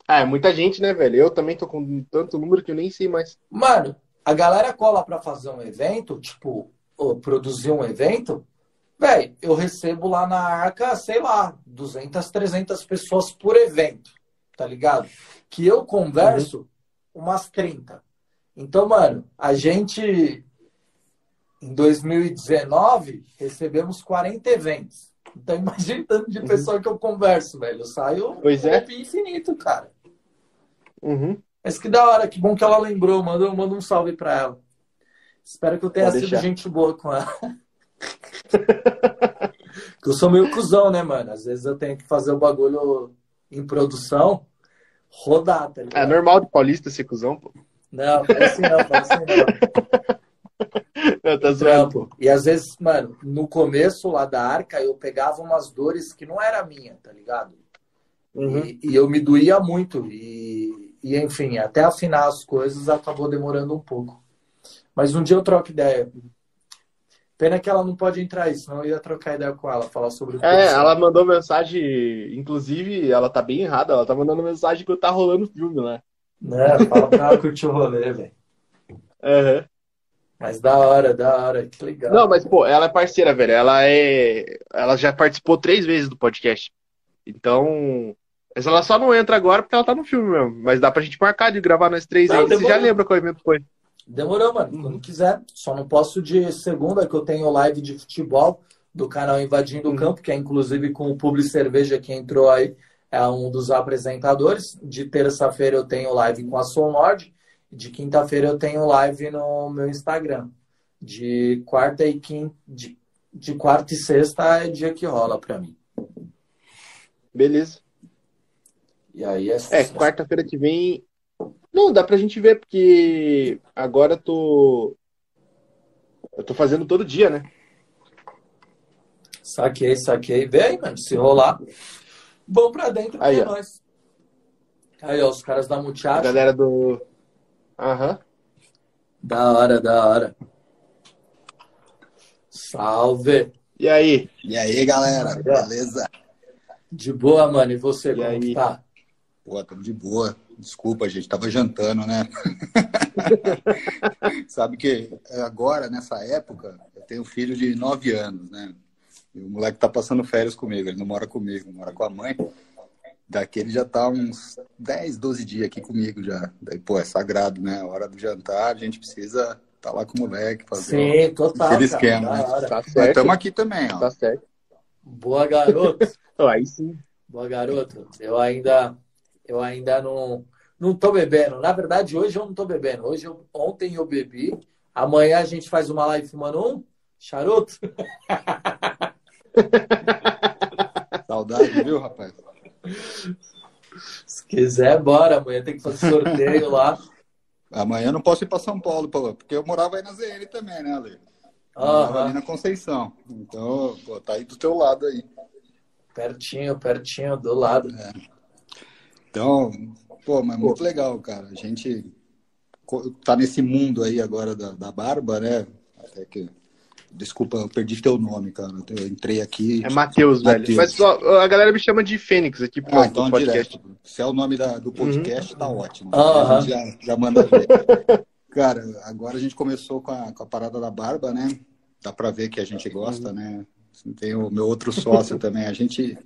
Ah, é muita gente, né, velho? Eu também tô com tanto número que eu nem sei mais. Mano, a galera cola pra fazer um evento, tipo, produzir um evento, velho, eu recebo lá na Arca, sei lá, 200, 300 pessoas por evento, tá ligado? Que eu converso umas 30. Então, mano, a gente, em 2019, recebemos 40 eventos. Então, imagina tanto de pessoa que eu converso, velho. Eu saio Pois é. um infinito, cara. Uhum. Mas que da hora, que bom que ela lembrou. Manda, manda um salve pra ela. Espero que eu tenha Pode sido deixar. gente boa com ela. eu sou meio cuzão, né, mano? Às vezes eu tenho que fazer o bagulho em produção, rodar, tá É ligado? normal de paulista ser cuzão, pô. Não, fala assim não, fala assim não. Eu tá zoando. Trampo. E às vezes, mano, no começo lá da arca, eu pegava umas dores que não era minha, tá ligado? Uhum. E, e eu me doía muito. E, e, enfim, até afinar as coisas acabou demorando um pouco. Mas um dia eu troco ideia. Pena que ela não pode entrar aí, senão eu ia trocar ideia com ela, falar sobre o É, curso. ela mandou mensagem, inclusive, ela tá bem errada, ela tá mandando mensagem que tá rolando filme, né? Né? Fala pra ela curtir o rolê, velho. Aham. Mas da hora, da hora, que legal. Não, mas, pô, ela é parceira, velho. Ela é. Ela já participou três vezes do podcast. Então. Mas ela só não entra agora porque ela tá no filme mesmo. Mas dá pra gente marcar de gravar nós três aí. Você já lembra qual evento foi? Demorou, mano. Quando quiser. Só não posso de segunda, que eu tenho live de futebol do canal Invadindo o Uhum. Campo, que é inclusive com o Publi Cerveja que entrou aí, é um dos apresentadores. De terça-feira eu tenho live com a Soul Nord. De quinta-feira eu tenho live no meu Instagram. De quarta e quinta. De, de quarta e sexta é dia que rola pra mim. Beleza. E aí é, É, quarta-feira que vem. Não, dá pra gente ver, porque agora eu tô. Eu tô fazendo todo dia, né? Saquei, saquei. Vem aí, mano. Se rolar, vamos pra dentro, Aí, é ó. nóis. Aí, ó, os caras da A Muchacho. galera do. Aham. Da hora, da hora. Salve. E aí? E aí, galera, beleza? De boa, mano. E você, E como aí? tá? Pô, tamo de boa. Desculpa, gente, tava jantando, né? Sabe que agora, nessa época, eu tenho um filho de 9 anos, né? E o moleque tá passando férias comigo, ele não mora comigo, mora com a mãe. Daqui ele já tá uns 10, 12 dias aqui comigo já. Daí, pô, é sagrado, né? A hora do jantar, a gente precisa tá lá com o moleque, fazer Sim, total. aquele esquema, né? Tá Mas certo. estamos aqui também, ó. Tá certo. Boa, garoto. Ó, aí sim. Boa, garoto. Eu ainda, eu ainda não, não tô bebendo. Na verdade, hoje eu não tô bebendo. Hoje eu, ontem eu bebi. Amanhã a gente faz uma live fumando um charuto. Saudade, viu, rapaz? Se quiser, bora. Amanhã tem que fazer sorteio lá. Amanhã eu não posso ir para São Paulo, porque eu morava aí na ZN também, né, Ale? Eu Morava ali na Conceição. Então, pô, tá aí do teu lado aí. Pertinho, pertinho, do lado. Então, pô, mas muito legal, cara. A gente tá nesse mundo aí agora da, da barba, né? Até que Desculpa, eu perdi teu nome, cara. Eu entrei aqui. É Matheus, velho. Mas só, a galera me chama de Fênix aqui pro, ah, então podcast. Direto. Se é o nome da, do podcast, uhum. tá ótimo. Uhum. Já, já manda ver. cara, agora a gente começou com a, com a parada da barba, né? Dá pra ver que a gente gosta, uhum. né? Tem o meu outro sócio também. A gente.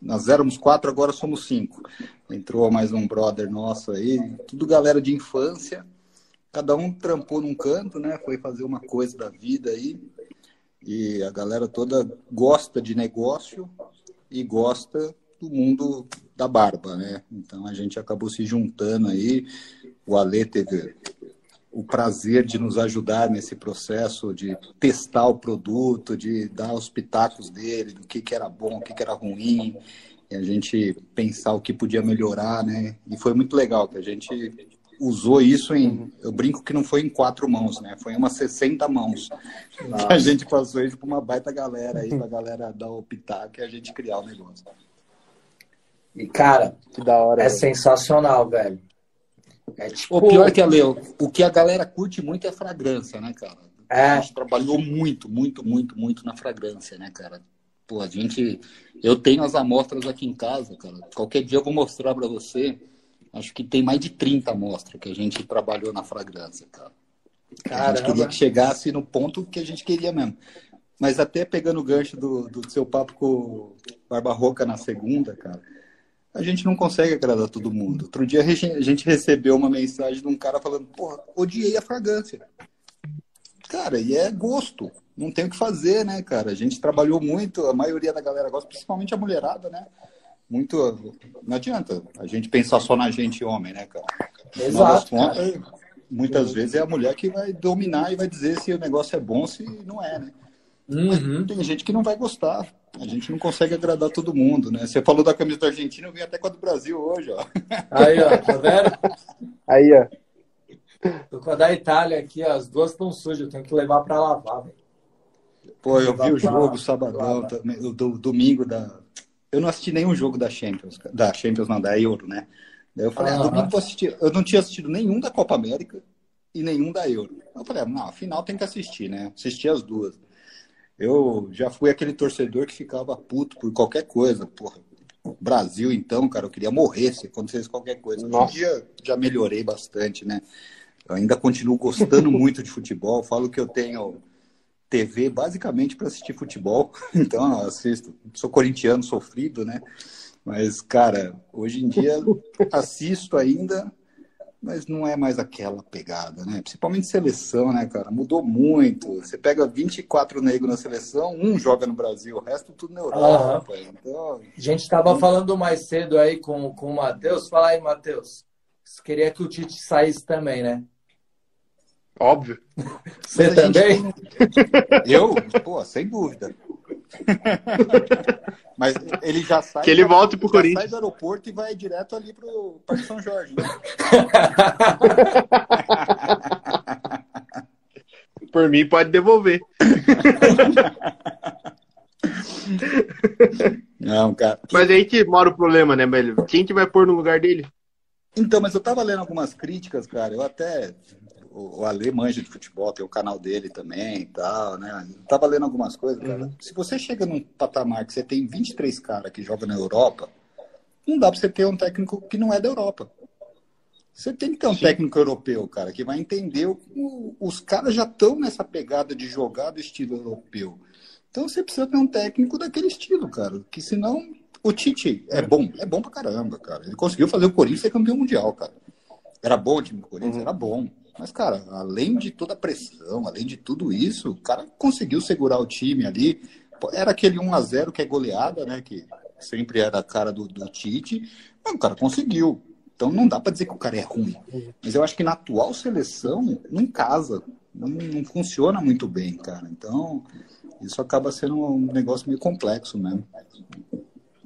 Nós éramos quatro, agora somos cinco. Entrou mais um brother nosso aí. Tudo galera de infância. Cada um trampou num canto, né? Foi fazer uma coisa da vida aí. E a galera toda gosta de negócio e gosta do mundo da barba, né? Então a gente acabou se juntando aí. O Ale teve o prazer de nos ajudar nesse processo de testar o produto, de dar os pitacos dele, do que, que era bom, o que, que era ruim, e a gente pensar o que podia melhorar, né? E foi muito legal que a gente usou isso em. Eu brinco que não foi em quatro mãos, né? Foi em umas 60 mãos. Nossa. A gente passou isso para uma baita galera aí, para a galera dar o pitaco e a gente criar o negócio. E, cara, que da hora, é velho. sensacional, velho. É tipo... O pior é que a Leo, o que a galera curte muito é a fragrância, né, cara? É. A gente trabalhou muito, muito, muito, muito na fragrância, né, cara? Pô, a gente. Eu tenho as amostras aqui em casa, cara. Qualquer dia eu vou mostrar para você. Acho que tem mais de 30 amostras que a gente trabalhou na fragrância, cara. Caramba. A gente queria que chegasse no ponto que a gente queria mesmo. Mas até pegando o gancho do, do seu papo com o Barba Roca na segunda, cara, a gente não consegue agradar todo mundo. Outro dia a gente recebeu uma mensagem de um cara falando, porra, odiei a fragrância. Cara, e é gosto. Não tem o que fazer, né, cara? A gente trabalhou muito, a maioria da galera gosta, principalmente a mulherada, né? muito. Não adianta a gente pensar só na gente homem, né, cara? Exato. Contas, muitas vezes é a mulher que vai dominar e vai dizer se o negócio é bom, se não é, né? Uhum. Tem gente que não vai gostar. A gente não consegue agradar todo mundo, né? Você falou da camisa da Argentina, eu vim até com a do Brasil hoje, ó. Aí, ó, tá vendo? Aí, ó. Tô com a da Itália aqui, ó, as duas estão sujas, eu tenho que levar para lavar, velho. Pô, eu vi o jogo sabadão, também, o do, domingo da, eu não assisti nenhum jogo da Champions, da Champions não, da Euro, né? Daí eu falei, ah, domingo vou assistir. Eu não tinha assistido nenhum da Copa América e nenhum da Euro. Eu falei, não, afinal tem que assistir, né? Assisti as duas. Eu já fui aquele torcedor que ficava puto por qualquer coisa, porra. Brasil, então, cara, eu queria morrer se acontecesse qualquer coisa. Hoje em dia já melhorei bastante, né? Eu ainda continuo gostando muito de futebol. Falo que eu tenho TV basicamente para assistir futebol. Então, eu assisto. Sou corintiano sofrido, né? Mas, cara, hoje em dia assisto ainda, mas não é mais aquela pegada, né? Principalmente seleção, né, cara? Mudou muito. Você pega 24 negros na seleção, um joga no Brasil, o resto tudo na Europa. Uhum. Então, a gente estava falando mais cedo aí com, com o Matheus. Fala aí, Matheus. Queria que o Tite saísse também, né? Óbvio. Você também? Eu? Pô, sem dúvida. Mas ele já sai. Que ele volte pro Corinthians. sai do aeroporto e vai direto ali pro Parque São Jorge. Né? Por mim, pode devolver. Não, cara. Mas aí que mora o problema, né, velho? Quem que vai pôr no lugar dele? Então, mas eu tava lendo algumas críticas, cara. Eu até o, Ale manja de futebol, tem o canal dele também e tal, né? tava lendo algumas coisas, cara. Uhum. Se você chega num patamar que você tem 23 caras que jogam na Europa, não dá pra você ter um técnico que não é da Europa. Você tem que ter um Sim. técnico europeu, cara, que vai entender o, o, os caras já estão nessa pegada de jogar do estilo europeu. Então você precisa ter um técnico daquele estilo, cara. Que senão o Tite é bom, é bom pra caramba, cara. Ele conseguiu fazer o Corinthians ser campeão mundial, cara. Era bom o time do Corinthians? Uhum. Era bom. Mas, cara, além de toda a pressão, além de tudo isso, o cara conseguiu segurar o time ali. Era aquele 1 a 0 que é goleada, né? Que sempre era a cara do, do Tite. Mas o cara conseguiu. Então não dá para dizer que o cara é ruim. Mas eu acho que na atual seleção não casa. Não, não funciona muito bem, cara. Então, isso acaba sendo um negócio meio complexo mesmo.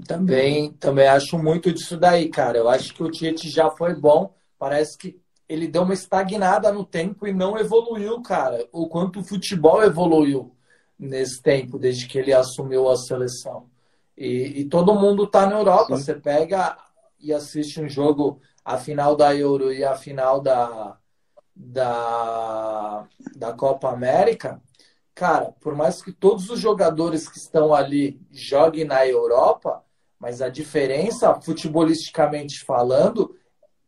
Também, também acho muito disso daí, cara. Eu acho que o Tite já foi bom. Parece que ele deu uma estagnada no tempo e não evoluiu, cara. O quanto o futebol evoluiu nesse tempo, desde que ele assumiu a seleção. E, e todo mundo tá na Europa. Sim. Você pega e assiste um jogo, a final da Euro e a final da, da, da Copa América, cara, por mais que todos os jogadores que estão ali joguem na Europa, mas a diferença, futebolisticamente falando,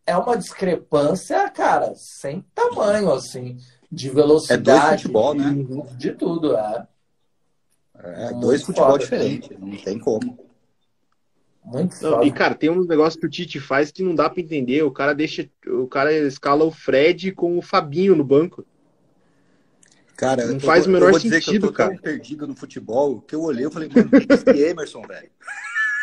é uma discrepância, cara, sem tamanho, assim, de velocidade. É dois futebol, né? De tudo, é. É, dois futebol diferentes, não tem como. Muito não, e, cara, tem um negócio que o Tite faz que não dá para entender. O cara deixa. O cara escala o Fred com o Fabinho no banco. Cara, não faz o menor sentido, cara. Eu tô tão perdido no futebol que eu olhei e falei, mano, que é Emerson, velho?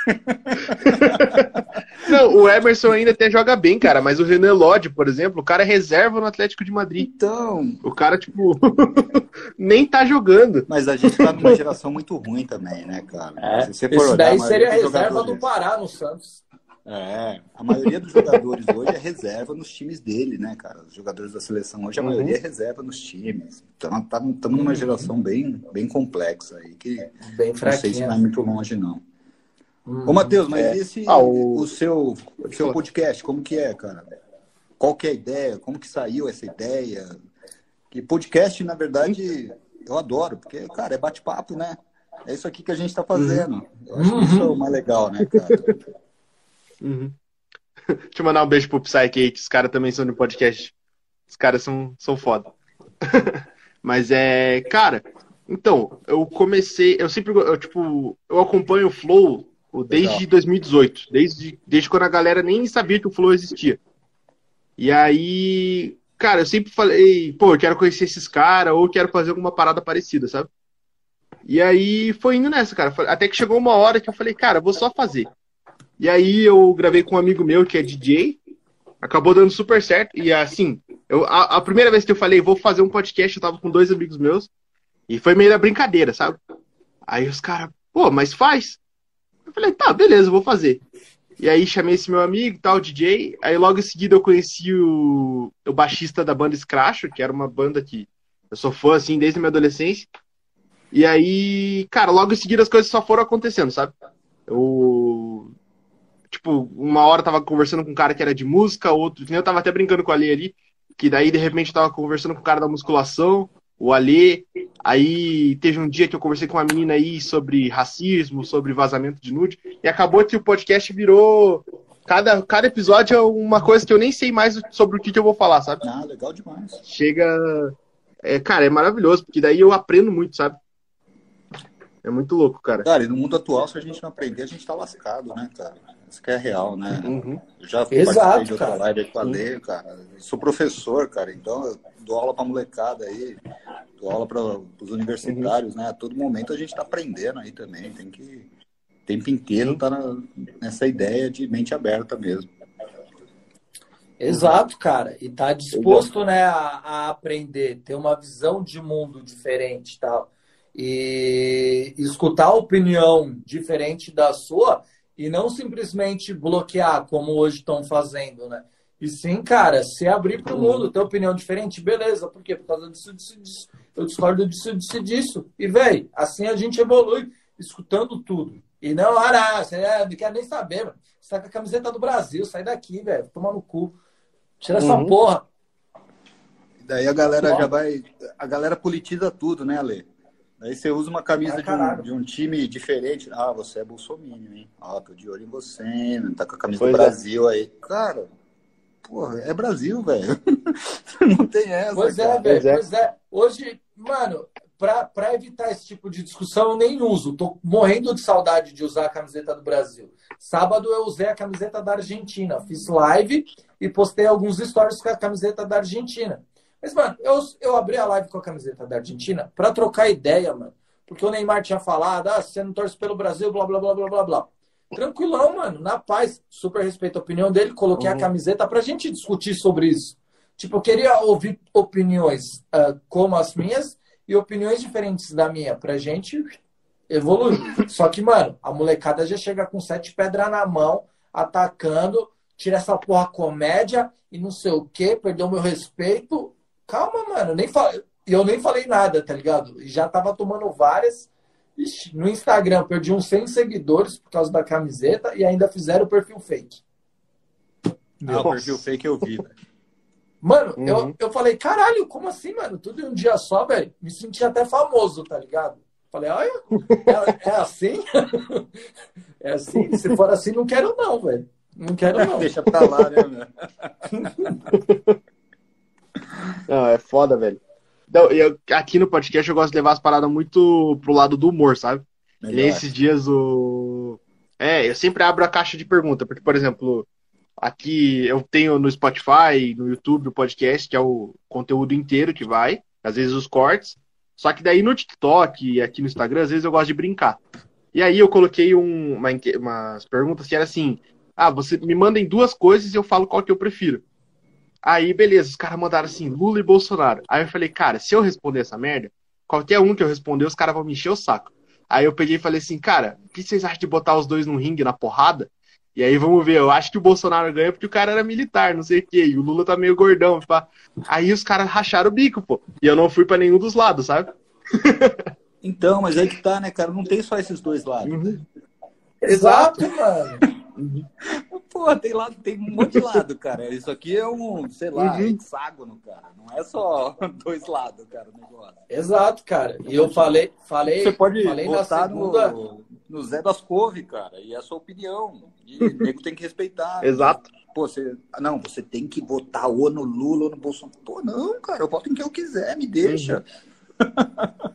Não, o Emerson ainda até joga bem, cara, mas o René Lodge, por exemplo, o cara é reserva no Atlético de Madrid. Então. O cara, tipo, nem tá jogando. Mas a gente tá numa geração muito ruim também, né, cara? É. Se você for olhar, daí seria reserva do Pará no Santos. É, a maioria dos jogadores hoje é reserva nos times dele, né, cara? Os jogadores da seleção hoje, a uhum. maioria é reserva nos times. Então, estamos tá, numa geração bem, bem complexa aí, que bem não sei se vai muito longe, não. Hum, Ô, Matheus, mas é. esse, ah, o... o... seu, o seu podcast, como que é, cara? Qual que é a ideia? Como que saiu essa ideia? Que podcast, na verdade, eu adoro, porque, cara, é bate-papo, né? É isso aqui que a gente está fazendo. Uhum. Eu acho que isso é o mais legal, né, cara? Uhum. Deixa eu mandar um beijo pro Psyche, os caras também são no podcast. Os caras são, são foda. Mas é, cara, então, eu comecei, eu sempre, eu, tipo, eu acompanho o Flow desde Legal. 2018, desde, desde quando a galera nem sabia que o Flow existia. E aí, cara, eu sempre falei, pô, eu quero conhecer esses caras, ou quero fazer alguma parada parecida, sabe? E aí foi indo nessa, cara. Até que chegou uma hora que eu falei, cara, vou só fazer. E aí eu gravei com um amigo meu que é DJ, acabou dando super certo. E assim, eu, a, a primeira vez que eu falei, vou fazer um podcast, eu tava com dois amigos meus, e foi meio da brincadeira, sabe? Aí os caras, pô, mas faz. Eu falei, tá, beleza, vou fazer. E aí chamei esse meu amigo, tal, DJ. Aí logo em seguida eu conheci o, o baixista da banda Scratch, que era uma banda que eu sou fã, assim, desde minha adolescência. E aí, cara, logo em seguida as coisas só foram acontecendo, sabe? Eu. Tipo, uma hora eu tava conversando com um cara que era de música, outro. Eu tava até brincando com a Ali ali, que daí de repente eu tava conversando com o cara da musculação o Alê. Aí teve um dia que eu conversei com uma menina aí sobre racismo, sobre vazamento de nude, e acabou que o podcast virou. Cada, cada episódio é uma coisa que eu nem sei mais sobre o que, que eu vou falar, sabe? Ah, legal demais. Chega. É, cara, é maravilhoso, porque daí eu aprendo muito, sabe? É muito louco, cara. Cara, e no mundo atual, se a gente não aprender, a gente tá lascado, né, cara? Isso que é real, né? Uhum. Já Exato, de outra live com a Lê, cara. Eu sou professor, cara, então eu dou aula pra molecada aí, dou aula para os universitários, uhum. né? A todo momento a gente tá aprendendo aí também, tem que o tempo inteiro tá na, nessa ideia de mente aberta mesmo. Exato, cara. E tá disposto, né, a, a aprender, ter uma visão de mundo diferente tal. E escutar a opinião diferente da sua e não simplesmente bloquear, como hoje estão fazendo, né? E sim, cara, se abrir para o mundo, ter opinião diferente, beleza. Por quê? Por causa disso, disso, disso. Eu discordo disso, disso, disso. E, velho, assim a gente evolui, escutando tudo. E não, ah, você é, não quer nem saber, mano. Você tá com a camiseta do Brasil, sai daqui, velho. Toma no cu. Tira uhum. essa porra. E daí a galera já vai. A galera politiza tudo, né, Ale? Aí você usa uma camisa de, um, de, um, time diferente. Ah, você é bolsominion, hein? Ah, tô de olho em você, mano. Tá com a camisa pois do é. Brasil é. aí. Cara, porra, é Brasil, velho. Não tem essa. Pois é, velho. Pois é. Hoje, mano, pra, pra evitar esse tipo de discussão, eu nem uso. Tô morrendo de saudade de usar a camiseta do Brasil. Sábado eu usei a camiseta da Argentina. Fiz live e postei alguns stories com a camiseta da Argentina. Mas, mano, eu, eu abri a live com a camiseta da Argentina para trocar ideia, mano. Porque o Neymar tinha falado, ah, você não torce pelo Brasil, blá, blá, blá, blá, blá, blá. Tranquilão, mano, na paz. Super respeito a opinião dele, coloquei uhum. a camiseta pra gente discutir sobre isso. Tipo, eu queria ouvir opiniões uh, como as minhas e opiniões diferentes da minha, pra gente evoluir. Só que, mano, a molecada já chega com sete pedras na mão, atacando, tira essa porra comédia e não sei o que, perdeu meu respeito. Calma, mano, nem falei, eu nem falei nada, tá ligado? Já tava tomando várias. Ixi, no Instagram perdi uns 100 seguidores por causa da camiseta e ainda fizeram o perfil fake. Ah, o perfil fake eu vi, velho. Mano, uhum. eu, eu falei, caralho, como assim, mano? Tudo em um dia só, velho. Me senti até famoso, tá ligado? Falei, olha, é, é assim? é assim? Se for assim, não quero não, velho. Não quero não. Deixa pra lá, né, meu? Não, é foda, velho. Eu, aqui no podcast eu gosto de levar as paradas muito pro lado do humor, sabe? Melhor. E esses dias o. É, eu sempre abro a caixa de pergunta, porque, por exemplo, aqui eu tenho no Spotify, no YouTube, o podcast, que é o conteúdo inteiro que vai, às vezes os cortes. Só que daí no TikTok e aqui no Instagram, às vezes eu gosto de brincar. E aí eu coloquei um, uma, umas perguntas que era assim: ah, você me mandem duas coisas e eu falo qual que eu prefiro. Aí, beleza, os caras mandaram assim, Lula e Bolsonaro. Aí eu falei, cara, se eu responder essa merda, qualquer um que eu responder, os caras vão me encher o saco. Aí eu peguei e falei assim, cara, o que vocês acham de botar os dois no ringue na porrada? E aí vamos ver, eu acho que o Bolsonaro ganha porque o cara era militar, não sei o quê, e o Lula tá meio gordão. Pá. Aí os caras racharam o bico, pô. E eu não fui para nenhum dos lados, sabe? então, mas aí que tá, né, cara? Não tem só esses dois lados. Uhum. Exato, mano. Pô, tem lado, tem um monte de lado, cara. Isso aqui é um, sei lá, uhum. hexágono, cara. Não é só dois lados, cara, o negócio. Exato, cara. E eu falei, falei, Você pode falei votar segunda... no, no Zé das Couve, cara. E é a sua opinião. E o nego tem que respeitar. Exato. Pô, você. Não, você tem que votar ou no Lula ou no Bolsonaro. Pô, não, cara, eu voto em quem eu quiser, me deixa. Uhum.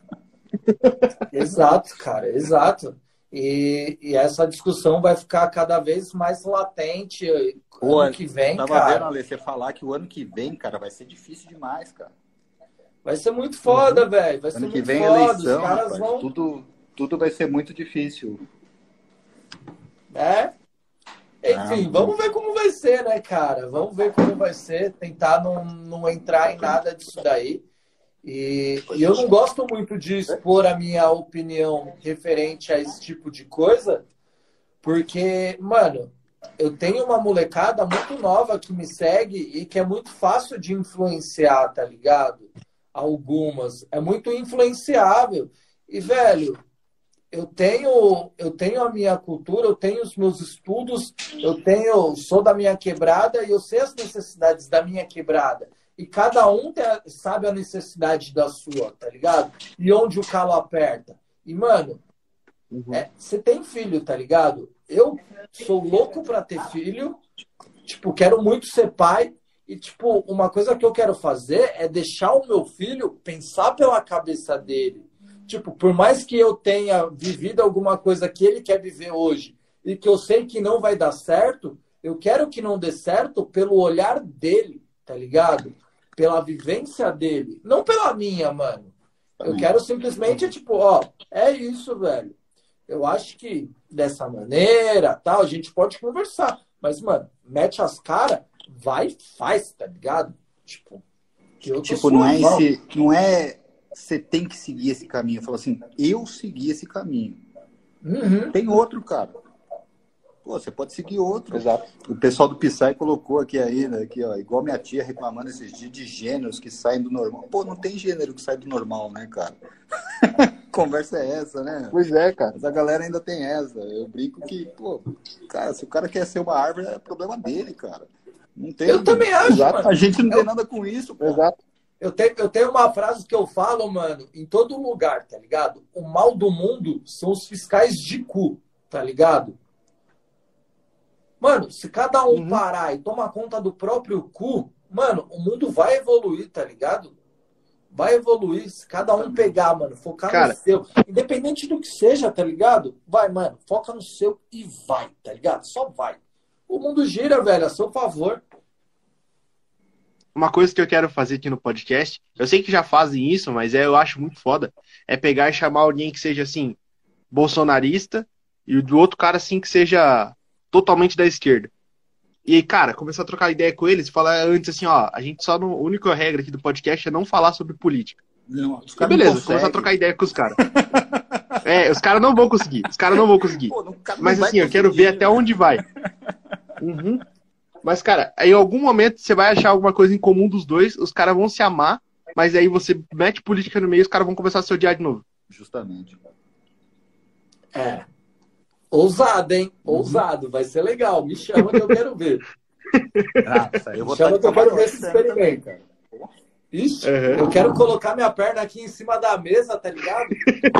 exato, cara, exato. E, e, essa discussão vai ficar cada vez mais latente Pô, ano que vem, tava cara. vendo, Ale, você falar que o ano que vem, cara, vai ser difícil demais, cara. Vai ser muito foda, uhum. velho. Vai ser ano muito que vem foda. Eleição, Os caras rapaz, vão... tudo, tudo vai ser muito difícil. É? Enfim, ah, vamos ver como vai ser, né, cara? Vamos ver como vai ser. Tentar não, não entrar em nada disso daí. E, e, eu não gosto muito de expor a minha opinião referente a esse tipo de coisa, porque, mano, eu tenho uma molecada muito nova que me segue e que é muito fácil de influenciar, tá ligado? Algumas. É muito influenciável. E, velho, eu tenho, eu tenho a minha cultura, eu tenho os meus estudos, eu tenho, sou da minha quebrada e eu sei as necessidades da minha quebrada. E cada um sabe a necessidade da sua, tá ligado? E onde o calo aperta. E, mano, uhum. é, você tem filho, tá ligado? Eu sou louco pra ter filho. Tipo, quero muito ser pai. E, tipo, uma coisa que eu quero fazer é deixar o meu filho pensar pela cabeça dele. Tipo, por mais que eu tenha vivido alguma coisa que ele quer viver hoje e que eu sei que não vai dar certo, eu quero que não dê certo pelo olhar dele, tá ligado? Pela vivência dele, não pela minha, mano. Eu quero simplesmente, tipo, ó, é isso, velho. Eu acho que dessa maneira, tal, a gente pode conversar. Mas, mano, mete as caras, vai e faz, tá ligado? Tipo, tipo não é esse, não é você tem que seguir esse caminho. Eu falo assim, eu segui esse caminho. Uhum. Tem outro, cara. Pô, você pode seguir outro. Exato. O pessoal do Psy colocou aqui ainda, aqui, ó, igual minha tia reclamando esses dias de gêneros que saem do normal. Pô, não tem gênero que sai do normal, né, cara? Conversa é essa, né? Pois é, cara. Mas a galera ainda tem essa. Eu brinco que, pô, cara, se o cara quer ser uma árvore, é problema dele, cara. Não tem. Eu também acho. Exato. A gente não eu... tem nada com isso, pô. Exato. Eu tenho, eu tenho uma frase que eu falo, mano, em todo lugar, tá ligado? O mal do mundo são os fiscais de cu, tá ligado? Mano, se cada um uhum. parar e tomar conta do próprio cu, mano, o mundo vai evoluir, tá ligado? Vai evoluir. Se cada um pegar, mano, focar Cara. no seu. Independente do que seja, tá ligado? Vai, mano, foca no seu e vai, tá ligado? Só vai. O mundo gira, velho, a seu favor. Uma coisa que eu quero fazer aqui no podcast, eu sei que já fazem isso, mas é, eu acho muito foda, é pegar e chamar alguém que seja assim, bolsonarista, e do outro cara assim que seja totalmente da esquerda. E aí, cara, começar a trocar ideia com eles e falar antes assim, ó, a gente só não. A única regra aqui do podcast é não falar sobre política. Não, e beleza, começar a trocar ideia com os caras. é, os caras não vão conseguir. Os caras não vão conseguir. Pô, Mas assim, eu quero ver até onde vai. Uhum. Mas, cara, em algum momento você vai achar alguma coisa em comum dos dois, os caras vão se amar, mas aí você mete política no meio e os caras vão começar a se odiar de novo. Justamente. É. Ousado, hein? Uhum. Ousado. Vai ser legal. Me chama que eu quero ver. Nossa, eu vou Chama que eu quero ver esse experimento, cara. Ixi, uhum. eu quero colocar minha perna aqui em cima da mesa, tá ligado?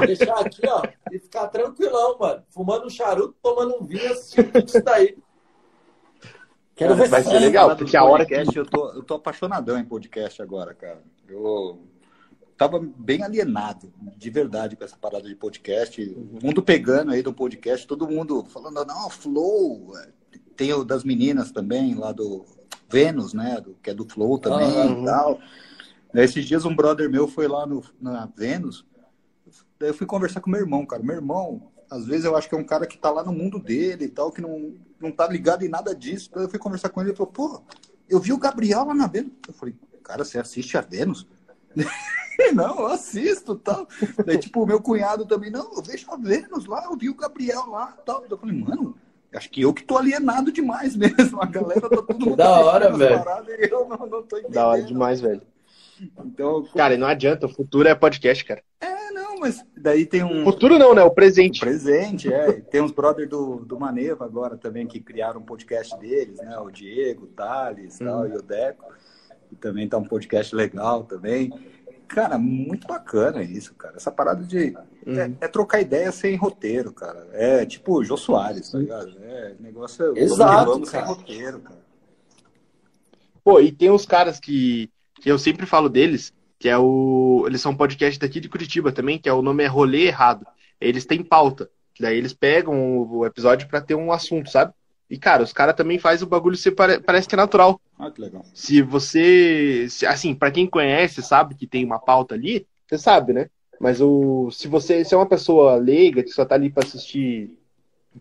Deixar aqui, ó, e ficar tranquilão, mano. Fumando um charuto, tomando um vinho, assistindo tudo isso daí. Quero ver Vai ser legal, porque a hora que... Eu tô, eu tô apaixonadão em podcast agora, cara. Eu tava bem alienado, de verdade, com essa parada de podcast. O mundo pegando aí do podcast, todo mundo falando, não, Flow. Tem o das meninas também, lá do Vênus, né? Do, que é do Flow também e tal. Esses dias um brother meu foi lá no, na Vênus, daí eu fui conversar com meu irmão, cara. Meu irmão, às vezes eu acho que é um cara que tá lá no mundo dele e tal, que não, não tá ligado em nada disso. Daí eu fui conversar com ele e falou, pô, eu vi o Gabriel lá na Vênus. Eu falei, cara, você assiste a Vênus? não, eu assisto tal. Daí, tipo, o meu cunhado também, não, eu vejo a Vênus lá, eu vi o Gabriel lá tal. Eu falei, mano, acho que eu que tô alienado demais mesmo. A galera tá todo mundo. da hora, velho. eu não, não tô entendendo. Da hora demais, velho. Então, cara, não adianta, o futuro é podcast, cara. É, não, mas daí tem um. Futuro não, né? O presente. O presente, é. tem uns brothers do, do Maneva agora também que criaram um podcast deles, né? O Diego, o Thales hum. tal, e o Deco. Também tá um podcast legal também. Cara, muito bacana isso, cara. Essa parada de. É, é, trocar ideia sem roteiro, cara. É tipo o Jô Soares, tá ligado? É negócio. Exato. Sem roteiro, cara. Pô, e tem uns caras que que eu sempre falo deles, que é o. Eles são um podcast daqui de Curitiba também, que é o nome é Rolê Errado. Eles têm pauta. Daí eles pegam o episódio para ter um assunto, sabe? E, cara, os caras também fazem o bagulho ser parece que é natural. Ah, que legal. Se você. Se, assim, para quem conhece, sabe que tem uma pauta ali, você sabe, né? Mas o, se você se é uma pessoa leiga, que só tá ali pra assistir,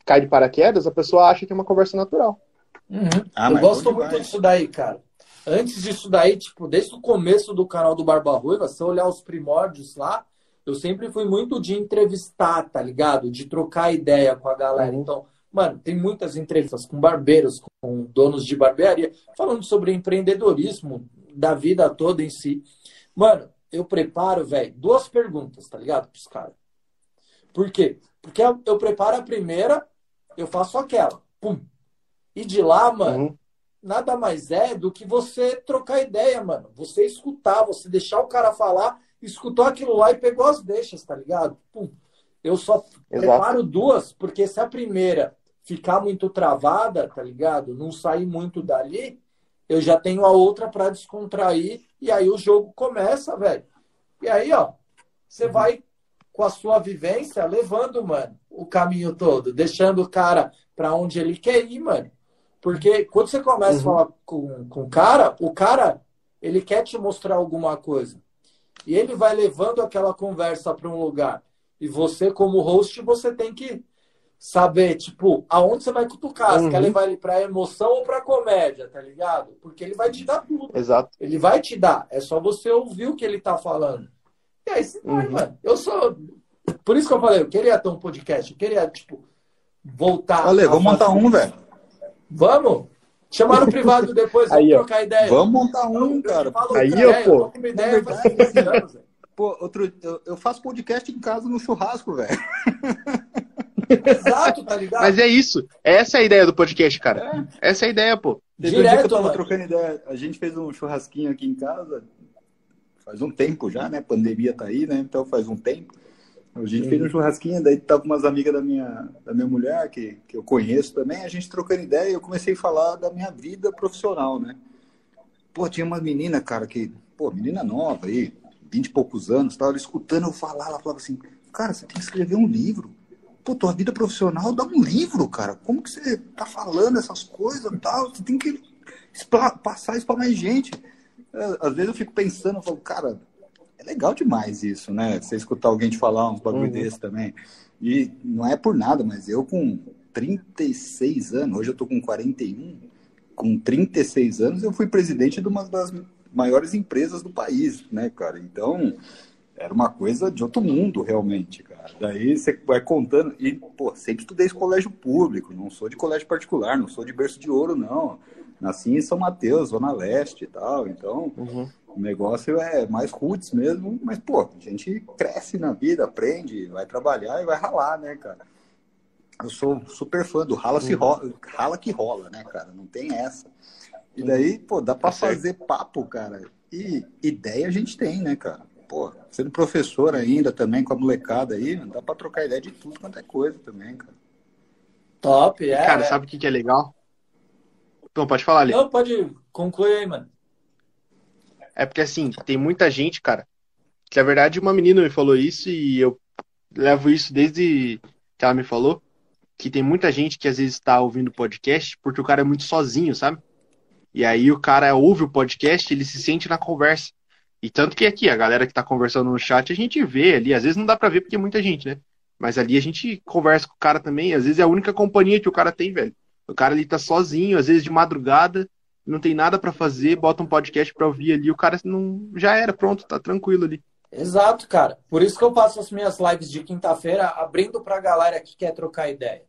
cai de paraquedas, a pessoa acha que é uma conversa natural. Uhum. Ah, eu gosto muito disso daí, cara. Antes disso daí, tipo, desde o começo do canal do Barba Ruiva, se eu olhar os primórdios lá, eu sempre fui muito de entrevistar, tá ligado? De trocar ideia com a galera. Uhum. Então, mano, tem muitas entrevistas com barbeiros, com donos de barbearia, falando sobre empreendedorismo da vida toda em si. Mano, eu preparo, velho, duas perguntas, tá ligado? Pros caras. Por quê? Porque eu preparo a primeira, eu faço aquela. Pum. E de lá, mano, uhum nada mais é do que você trocar ideia, mano. Você escutar, você deixar o cara falar, escutou aquilo lá e pegou as deixas, tá ligado? Pum. Eu só Exato. preparo duas, porque se a primeira ficar muito travada, tá ligado? Não sair muito dali, eu já tenho a outra para descontrair e aí o jogo começa, velho. E aí, ó, você uhum. vai com a sua vivência levando, mano, o caminho todo, deixando o cara para onde ele quer ir, mano. Porque quando você começa uhum. a falar com, com o cara, o cara, ele quer te mostrar alguma coisa. E ele vai levando aquela conversa para um lugar. E você, como host, você tem que saber, tipo, aonde você vai cutucar. Uhum. Você quer levar ele para emoção ou para comédia, tá ligado? Porque ele vai te dar tudo. Exato. Ele vai te dar. É só você ouvir o que ele tá falando. E aí você vai, uhum. mano. Eu sou. Por isso que eu falei, eu queria ter um podcast. Eu queria, tipo, voltar. Olha, vou montar um, velho. Vamos? Chamar no privado depois, vamos aí, trocar ideia. Vamos montar um, cara. Aí, ó, pô. Tô ideia anos, Pô, outro, eu, eu, faço podcast em casa no churrasco, velho. Exato, tá ligado? Mas é isso. Essa é a ideia do podcast, cara. É. Essa é a ideia, pô. Teve Direto, um dia que eu tava trocando ideia. A gente fez um churrasquinho aqui em casa. Faz um tempo já, né? Pandemia tá aí, né? Então faz um tempo. A gente fez um churrasquinho, daí tava umas amigas da minha, da minha mulher, que, que eu conheço também, a gente trocando ideia e eu comecei a falar da minha vida profissional, né? Pô, tinha uma menina, cara, que, pô, menina nova aí, vinte e poucos anos, tava escutando eu falar, ela falava assim, cara, você tem que escrever um livro. Pô, tua vida profissional dá um livro, cara. Como que você tá falando essas coisas e tal? Você tem que passar isso pra mais gente. É, às vezes eu fico pensando, eu falo, cara, é legal demais isso, né? Você escutar alguém te falar uns bagulho uhum. desse também. E não é por nada, mas eu com 36 anos, hoje eu tô com 41, com 36 anos eu fui presidente de uma das maiores empresas do país, né, cara? Então, era uma coisa de outro mundo, realmente. Daí você vai contando, e, pô, sempre estudei em colégio público, não sou de colégio particular, não sou de berço de ouro, não. Nasci em São Mateus, Zona Leste e tal, então uhum. o negócio é mais roots mesmo, mas, pô, a gente cresce na vida, aprende, vai trabalhar e vai ralar, né, cara? eu sou super fã do rala, se rola, rala que rola, né, cara? Não tem essa. E daí, pô, dá pra Tá fazer papo, cara. E ideia a gente tem, né, cara? Pô, sendo professor ainda também com a molecada aí, dá pra trocar ideia de tudo quanto é coisa também, cara. Top, é. Cara, é. sabe o que, que é legal? Então, pode falar ali. Não, pode concluir aí, mano. É porque assim, tem muita gente, cara, que na verdade uma menina me falou isso e eu levo isso desde que ela me falou, que tem muita gente que às vezes tá ouvindo podcast porque o cara é muito sozinho, sabe? E aí o cara ouve o podcast, ele se sente na conversa. E tanto que aqui, a galera que tá conversando no chat, a gente vê ali, às vezes não dá pra ver porque é muita gente, né? Mas ali a gente conversa com o cara também, às vezes é a única companhia que o cara tem, velho. O cara ali tá sozinho, às vezes de madrugada, não tem nada pra fazer, bota um podcast pra ouvir ali, o cara não já era, pronto, tá tranquilo ali. Exato, cara. Por isso que eu faço as minhas lives de quinta-feira abrindo pra galera que quer trocar ideia.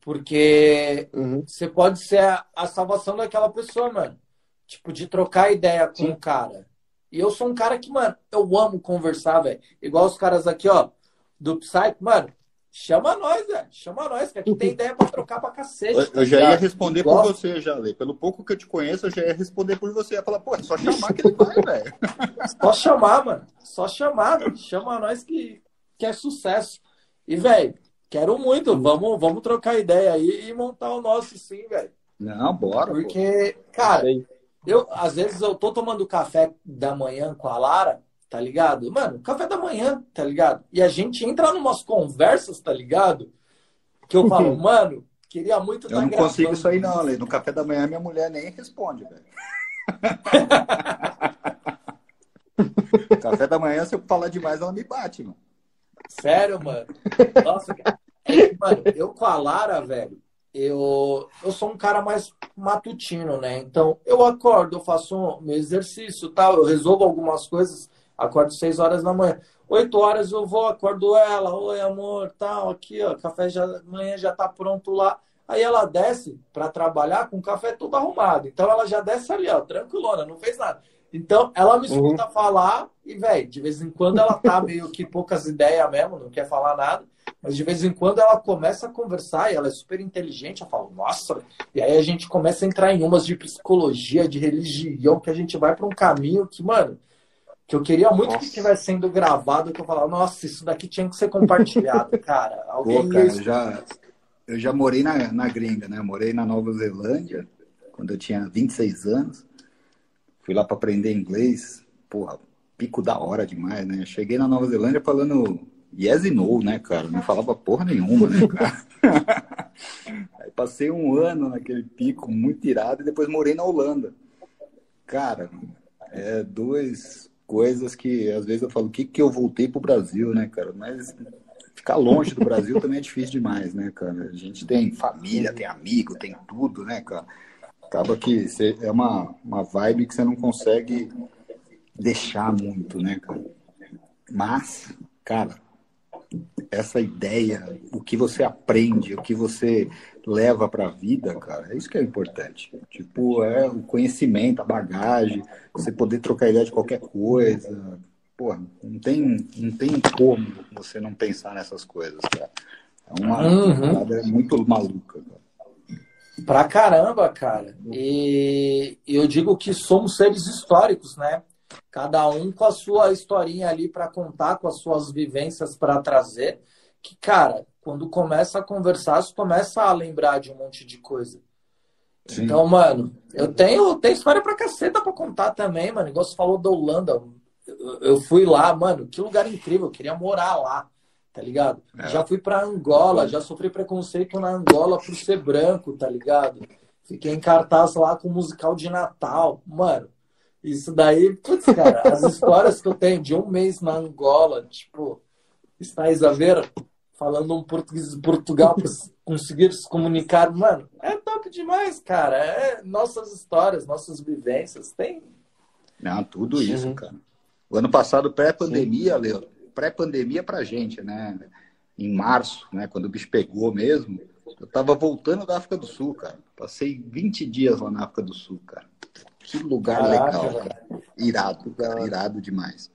Porque você pode ser a, a salvação daquela pessoa, mano. Tipo, de trocar ideia com Sim. o cara. E eu sou um cara que, mano, eu amo conversar, velho. Igual os caras aqui, ó, do Psyche, mano. Chama nós, velho. Chama nós, que aqui tem ideia pra trocar pra cacete. Eu, tá eu já ia responder por você, já, Lê. Pelo pouco que eu te conheço, eu já ia responder por você. Eu ia falar, pô, é só chamar que ele vai, velho. Só chamar, mano. Só chamar, velho. Chama nós que, que é sucesso. E, velho, quero muito. Vamos, vamos trocar ideia aí e montar o nosso, sim, velho. Não, bora. pô. Porque, cara, eu às vezes eu tô tomando café da manhã com a Lara, tá ligado? Mano, café da manhã, tá ligado? E a gente entra numas conversas, tá ligado? Que eu falo, mano, queria muito Eu estar não gravando. consigo isso aí, não, Lê. No café da manhã, minha mulher nem responde, velho. café da manhã, se eu falar demais, ela me bate, mano. Sério, mano. Nossa, cara. É mano, eu com a Lara, velho, eu, eu sou um cara mais matutino, né? Então, eu acordo, eu faço um, meu exercício tal, eu resolvo algumas coisas, acordo seis horas da manhã. Oito horas eu vou, acordo ela, oi amor, tal, aqui, ó, café já, amanhã já tá pronto lá. Aí ela desce pra trabalhar com o café todo arrumado. Então ela já desce ali, ó, tranquilona, não fez nada. Então ela me escuta falar e, velho, de vez em quando ela tá meio que poucas ideias mesmo, não quer falar nada. Mas de vez em quando ela começa a conversar e ela é super inteligente. Eu falo, nossa. E aí a gente começa a entrar em umas de psicologia, de religião, que a gente vai para um caminho que, mano, que eu queria muito que Nossa. estivesse sendo gravado. Que eu falava, nossa, isso daqui tinha que ser compartilhado, cara. Alguém Pô, cara, eu já, eu já morei na, na gringa, né? Eu morei na Nova Zelândia quando eu tinha 26 anos. Fui lá para aprender inglês. Porra, pico da hora demais, né? Cheguei na Nova Zelândia falando yes e no, né, cara? Não falava porra nenhuma, né, cara? Aí passei um ano naquele pico muito irado e depois morei na Holanda. Cara, é duas coisas que às vezes eu falo, o que que eu voltei pro Brasil, né, cara? Mas ficar longe do Brasil também é difícil demais, né, cara? A gente tem família, tem amigo, tem tudo, né, cara? Acaba que você- é uma, uma vibe que você não consegue deixar muito, né, cara? Mas, cara, essa ideia, o que você aprende, o que você leva para a vida, cara, é isso que é importante. Tipo, é o conhecimento, a bagagem, você poder trocar ideia de qualquer coisa. Pô, não tem, não tem como você não pensar nessas coisas, cara. É uma Uhum. parada muito maluca, cara. Pra caramba, cara. E eu digo que somos seres históricos, né? Cada um com a sua historinha ali para contar, com as suas vivências para trazer. Que, cara, quando começa a conversar, você começa a lembrar de um monte de coisa. Sim. Então, mano, eu tenho, tenho história pra caceta pra contar também, mano. Igual você falou da Holanda. Eu, eu fui lá, mano, que lugar incrível. Eu queria morar lá, tá ligado? É. Já fui pra Angola, já sofri preconceito na Angola por ser branco, tá ligado? Fiquei em cartaz lá com musical de Natal. Mano, isso daí, putz, cara, as histórias que eu tenho de um mês na Angola, tipo, estáis a ver, falando um português de Portugal para conseguir se comunicar, mano, é top demais, cara. É nossas histórias, nossas vivências, tem. Não, tudo isso, Uhum. cara. O ano passado, pré-pandemia, Leo, pré-pandemia pra gente, né? Em março, né? Quando o bicho pegou mesmo, eu tava voltando da África do Sul, cara. Passei 20 dias lá na África do Sul, cara. Que lugar Caraca, legal, cara. Irado, cara. Irado demais.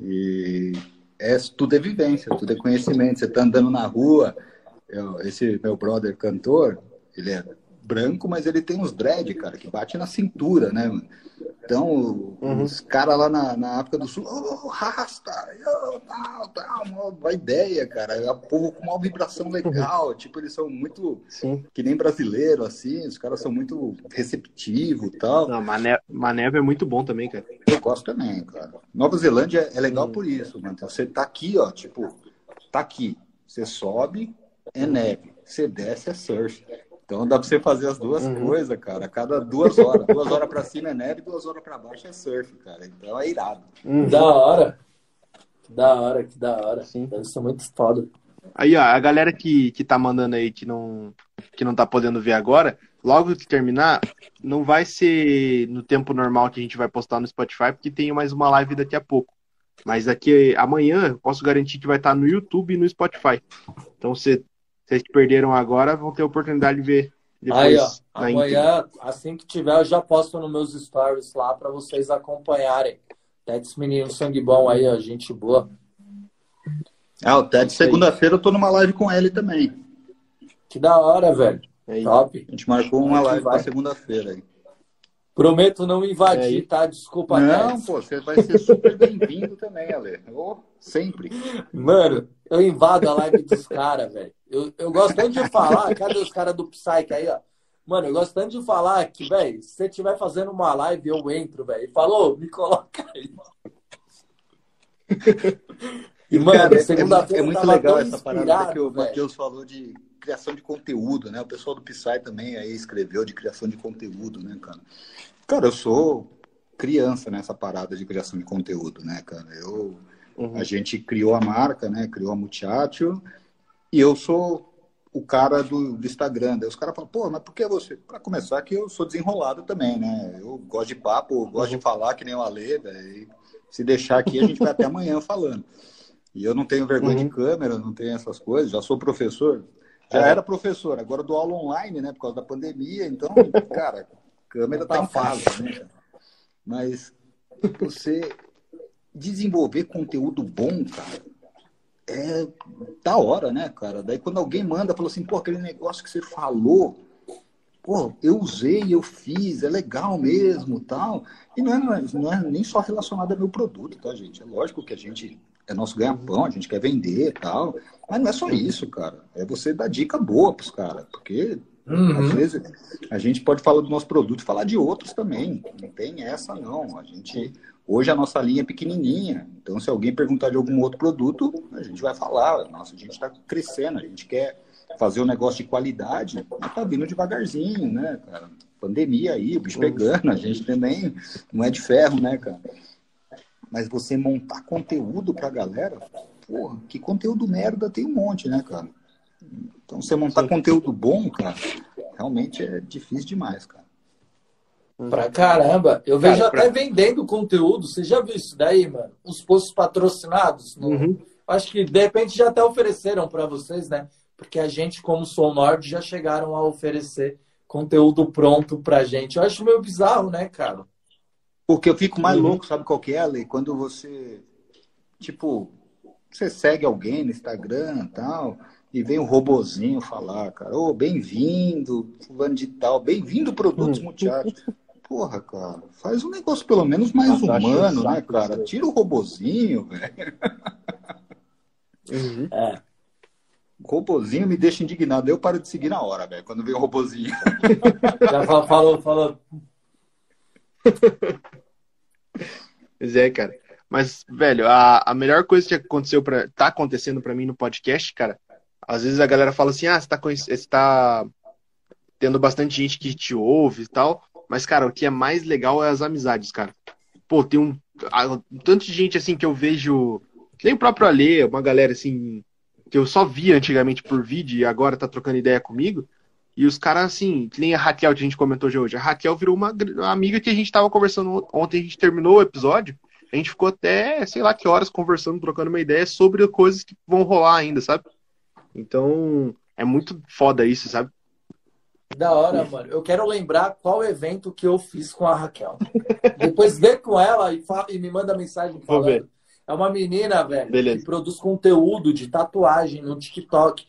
E é, tudo é vivência, tudo é conhecimento. Você tá andando na rua, eu, esse meu brother cantor, ele é branco, mas ele tem uns dread, cara, que bate na cintura, né, mano? Então, uhum. os caras lá na, na África do Sul, oh, rasta, oh, tal, tal, uma ideia, cara. É o povo com uma vibração legal, uhum. tipo, eles são muito, Sim. que nem brasileiro, assim, os caras são muito receptivos e tal. Não, Mané, Maneve é muito bom também, cara. Eu gosto também, cara. Nova Zelândia é legal hum. por isso, mano. Você tá aqui, ó, tipo, tá aqui. Você sobe, é neve. Você desce, é surf. Então dá pra você fazer as duas uhum. coisas, cara. A cada duas horas. duas horas pra cima é neve, duas horas pra baixo é surf, cara. Então é irado. Uhum. Da hora. Que da hora, que da hora. Sim. Deve ser muito foda. Aí, ó, a galera que, que tá mandando aí que não, que não tá podendo ver agora, logo que terminar, não vai ser no tempo normal que a gente vai postar no Spotify, porque tem mais uma live daqui a pouco. Mas daqui amanhã, posso garantir que vai estar no YouTube e no Spotify. Então, você vocês que perderam agora vão ter a oportunidade de ver depois. Aí, ó, amanhã, assim que tiver, eu já posto nos meus stories lá para vocês acompanharem. Ted, menino sangue bom aí, ó, gente boa. Ah, o Ted, segunda-feira eu tô numa live com ele também. Que da hora, velho. Aí. Top. A gente marcou uma live para segunda-feira aí. Prometo não invadir, é tá? Desculpa, Não, Ted. pô, você vai ser super bem-vindo também, Ale. Oh, sempre. Mano, eu invado a live dos caras, velho. Eu, eu gosto tanto de falar, cadê os caras do Psyche aí, ó? Mano, eu gosto tanto de falar que, velho, se você estiver fazendo uma live, eu entro, velho. E falou, me coloca aí. E, mano, é, segunda-feira. É, é, muito legal essa parada que o Matheus falou de criação de conteúdo, né? O pessoal do Psy também aí escreveu de criação de conteúdo, né, cara? Cara, eu sou criança nessa parada de criação de conteúdo, né, cara? Eu, uhum. A gente criou a marca, né? Criou a Muchacho e eu sou o cara do, do Instagram. Daí os caras falam, pô, mas por que você? Para começar, que eu sou desenrolado também, né? Eu gosto de papo, gosto de falar que nem o Ale, daí, se deixar aqui, a gente vai até amanhã falando. E eu não tenho vergonha uhum. de câmera, não tenho essas coisas, já sou professor. Já é. era professor, agora dou aula online, né? Por causa da pandemia, então, cara, câmera tá, em casa, né? Mas você desenvolver conteúdo bom, cara, é da hora, né, cara? Daí quando alguém manda, fala assim, pô, aquele negócio que você falou, pô, eu usei, eu fiz, é legal mesmo, tal. E não é, não é, não é nem só relacionado ao meu produto, tá, gente? É lógico que a gente é nosso ganha-pão, a gente quer vender tal. Mas não é só isso, cara. É você dar dica boa pros caras. Porque uhum. às vezes a gente pode falar do nosso produto e falar de outros também. Não tem essa, não. A gente Hoje a nossa linha é pequenininha, então se alguém perguntar de algum outro produto, a gente vai falar. Nossa, a gente está crescendo, a gente quer fazer um negócio de qualidade, mas tá vindo devagarzinho, né, cara? Pandemia aí, o bicho pegando, a gente também não é de ferro, né, cara? Mas você montar conteúdo pra galera, porra, que conteúdo merda tem um monte, né, cara? Então você montar Sim. conteúdo bom, cara, realmente é difícil demais, cara. Uhum. Pra caramba. Eu vejo Cara, até pra... vendendo conteúdo. Você já viu isso daí, mano? Os posts patrocinados. No... Uhum. Acho que de repente já até ofereceram para vocês, né? Porque a gente, como Sou Nord, já chegaram a oferecer conteúdo pronto pra gente. Eu acho meio bizarro, né, cara? Porque eu fico mais uhum. louco, sabe qual que é, Ale? Quando você, tipo, você segue alguém no Instagram e tal, e vem um robozinho falar, cara, ô, oh, bem-vindo, fulano de tal, bem-vindo Produtos uhum. Multiatos. Porra, cara, faz um negócio pelo menos mais ah, humano, né, cara? Tira o robozinho, velho. Uhum. É. O robozinho me deixa indignado. Eu paro de seguir na hora, velho, quando vem o robozinho. Já falou, falou. Pois é, cara. Mas, velho, a, a melhor coisa que aconteceu para tá acontecendo para mim no podcast, cara, às vezes a galera fala assim: "Ah, você tá, você tá tendo bastante gente que te ouve e tal". Mas, cara, o que é mais legal é as amizades, cara. Pô, tem um, um tanto de gente assim que eu vejo. Nem o próprio Alê, uma galera assim, que eu só via antigamente por vídeo e agora tá trocando ideia comigo. E os caras, assim, que nem a Raquel que a gente comentou hoje. A Raquel virou uma amiga que a gente tava conversando ontem, a gente terminou o episódio. A gente ficou até, sei lá que horas, conversando, trocando uma ideia sobre coisas que vão rolar ainda, sabe? Então, é muito foda isso, sabe? Da hora, mano. Eu quero lembrar qual evento que eu fiz com a Raquel. Depois vê com ela e, fala, e me manda mensagem falando. É uma menina, velho, Beleza. que produz conteúdo de tatuagem no TikTok.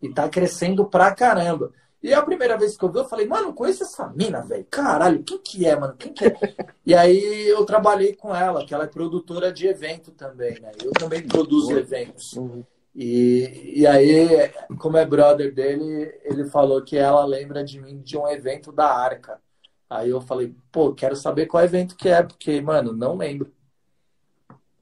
E tá crescendo pra caramba. E a primeira vez que eu vi, eu falei, mano, conheço essa mina, velho. Caralho, quem que é, mano? Quem que é? e aí eu trabalhei com ela, que ela é produtora de evento também, né? Eu também produzo eventos. Uhum. E, e aí, como é brother dele, ele falou que ela lembra de mim de um evento da Arca. Aí eu falei, pô, quero saber qual evento que é, porque, mano, não lembro.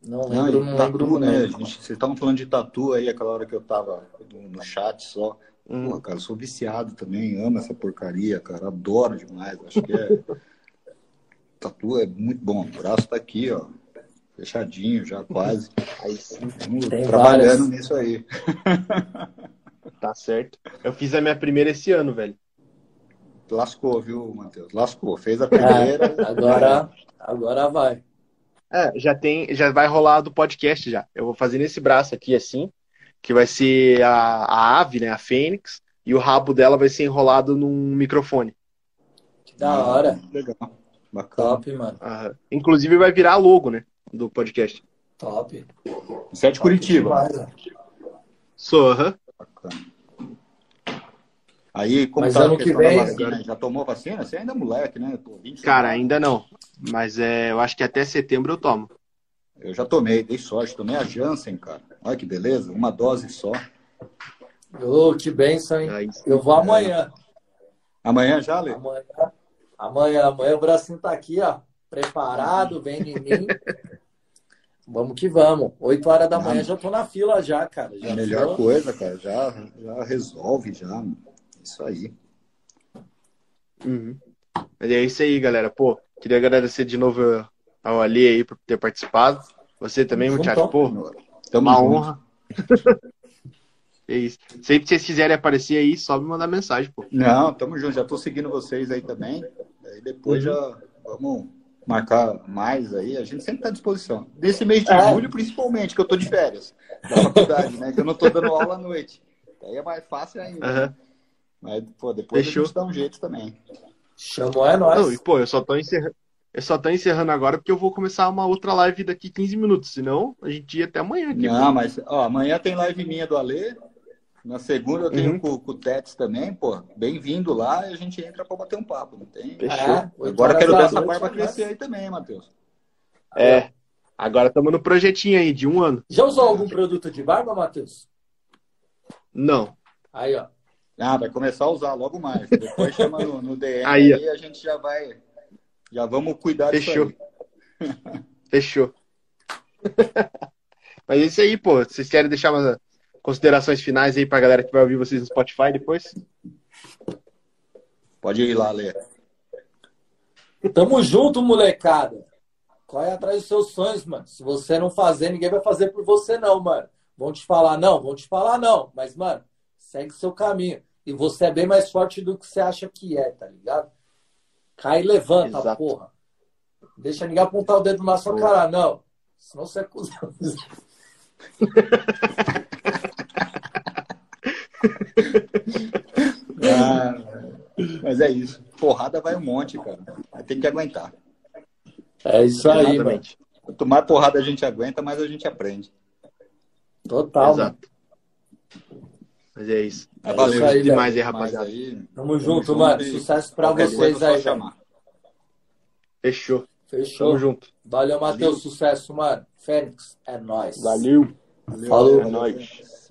Não lembro, não, tatu, lembro. né? Não. Gente, vocês estavam falando de tatu aí, aquela hora que eu tava no, no chat só. Hum. Pô, cara, eu sou viciado também, amo essa porcaria, cara, adoro demais. Acho que é. tatu é muito bom. O braço tá aqui, ó. Fechadinho já, quase. Aí sim, trabalhando várias. nisso aí. tá certo. Eu fiz a minha primeira esse ano, velho. Lascou, viu, Matheus? Lascou. Fez a primeira. É, agora, agora vai. É, já tem, já vai rolar do podcast já. Eu vou fazer nesse braço aqui assim, que vai ser a, a ave, né, a fênix, e o rabo dela vai ser enrolado num microfone. Que da hora. Legal. Bacana. Top, mano. Aham. Inclusive vai virar logo, né, do podcast. Top. Você é de Curitiba. Demais, ó. Sou, aham. Bacana. Aí, como Mas tá ano que questão da vem- vacina? Já tomou vacina? Você ainda é moleque, né? Pô, 25 Cara, anos. ainda não. Mas é, eu acho que até setembro eu tomo. Eu já tomei, dei sorte. Tomei a Janssen, cara. Olha que beleza. Uma dose só. Ô, que benção, hein? Aí, Eu vou amanhã. Amanhã já, Lê? Amanhã, amanhã, amanhã o bracinho tá aqui, ó. Preparado, vem em mim. Vamos que vamos. 8 horas da manhã já tô na fila já, cara. Já A melhor tô- coisa, cara. Já, já resolve, já. mano. Isso aí. Uhum. Mas é isso aí, galera. Pô, queria agradecer de novo ao Ali aí por ter participado. Você também, muchacho. Pô, Tamo uma junto. honra. é isso. Sempre que vocês quiserem aparecer aí, só me mandar mensagem, pô. Não, tamo junto. Já tô seguindo vocês aí também. Aí depois Uhum. já vamos marcar mais aí. A gente sempre tá à disposição. Desse mês de É. julho, principalmente, que eu tô de férias da faculdade, né? Que eu não tô dando aula à noite. Aí é mais fácil ainda. Aham. Mas, pô, depois Fechou. a gente dá um jeito também. Chamou é Não, e nós. pô, eu só tô encerrando. Eu só tô encerrando agora porque eu vou começar uma outra live daqui 15 minutos. Senão, a gente ia até amanhã aqui. Não, mas, ó, amanhã tem live minha do Alê. Na segunda eu tenho Uhum. com, com o Tets também, pô. Bem-vindo lá e a gente entra pra bater um papo, não tem? Fechou. É, Agora quero ver essa barba nós. crescer aí também, Matheus. É. Agora estamos no projetinho aí de um ano. Já usou algum produto de barba, Matheus? Não. Aí, ó. Ah, vai começar a usar logo mais. Depois chama no, no DM Aí, aí, a gente já vai. Já vamos cuidar Fechou. Fechou. Mas é isso aí, pô. Vocês querem deixar umas considerações finais aí pra galera que vai ouvir vocês no Spotify depois? Pode ir lá, Lê. Tamo junto, molecada. Corre atrás dos seus sonhos, mano. Se você não fazer, ninguém vai fazer por você, não, mano. Vão te falar não, vão te falar não. Mas, mano, segue seu caminho. E você é bem mais forte do que você acha que é, tá ligado? Cai e levanta, Exato. porra. Deixa ninguém apontar o dedo na sua cara, não. Senão você é cuzão. Ah, mas é isso. Porrada vai um monte, cara. Vai ter que aguentar. É isso aí, mano. Quanto mais porrada a gente aguenta, mais a gente aprende. Total, mano. Exato. Mas é isso. É Valeu isso aí, demais aí, rapaziada. aí. Tamo junto, mano. e Sucesso pra qualquer vocês é aí, chamar. Fechou. Fechou. Tamo junto. Valeu, Matheus. Sucesso, mano. Fênix, é nóis. Valeu. Falou. É nóis.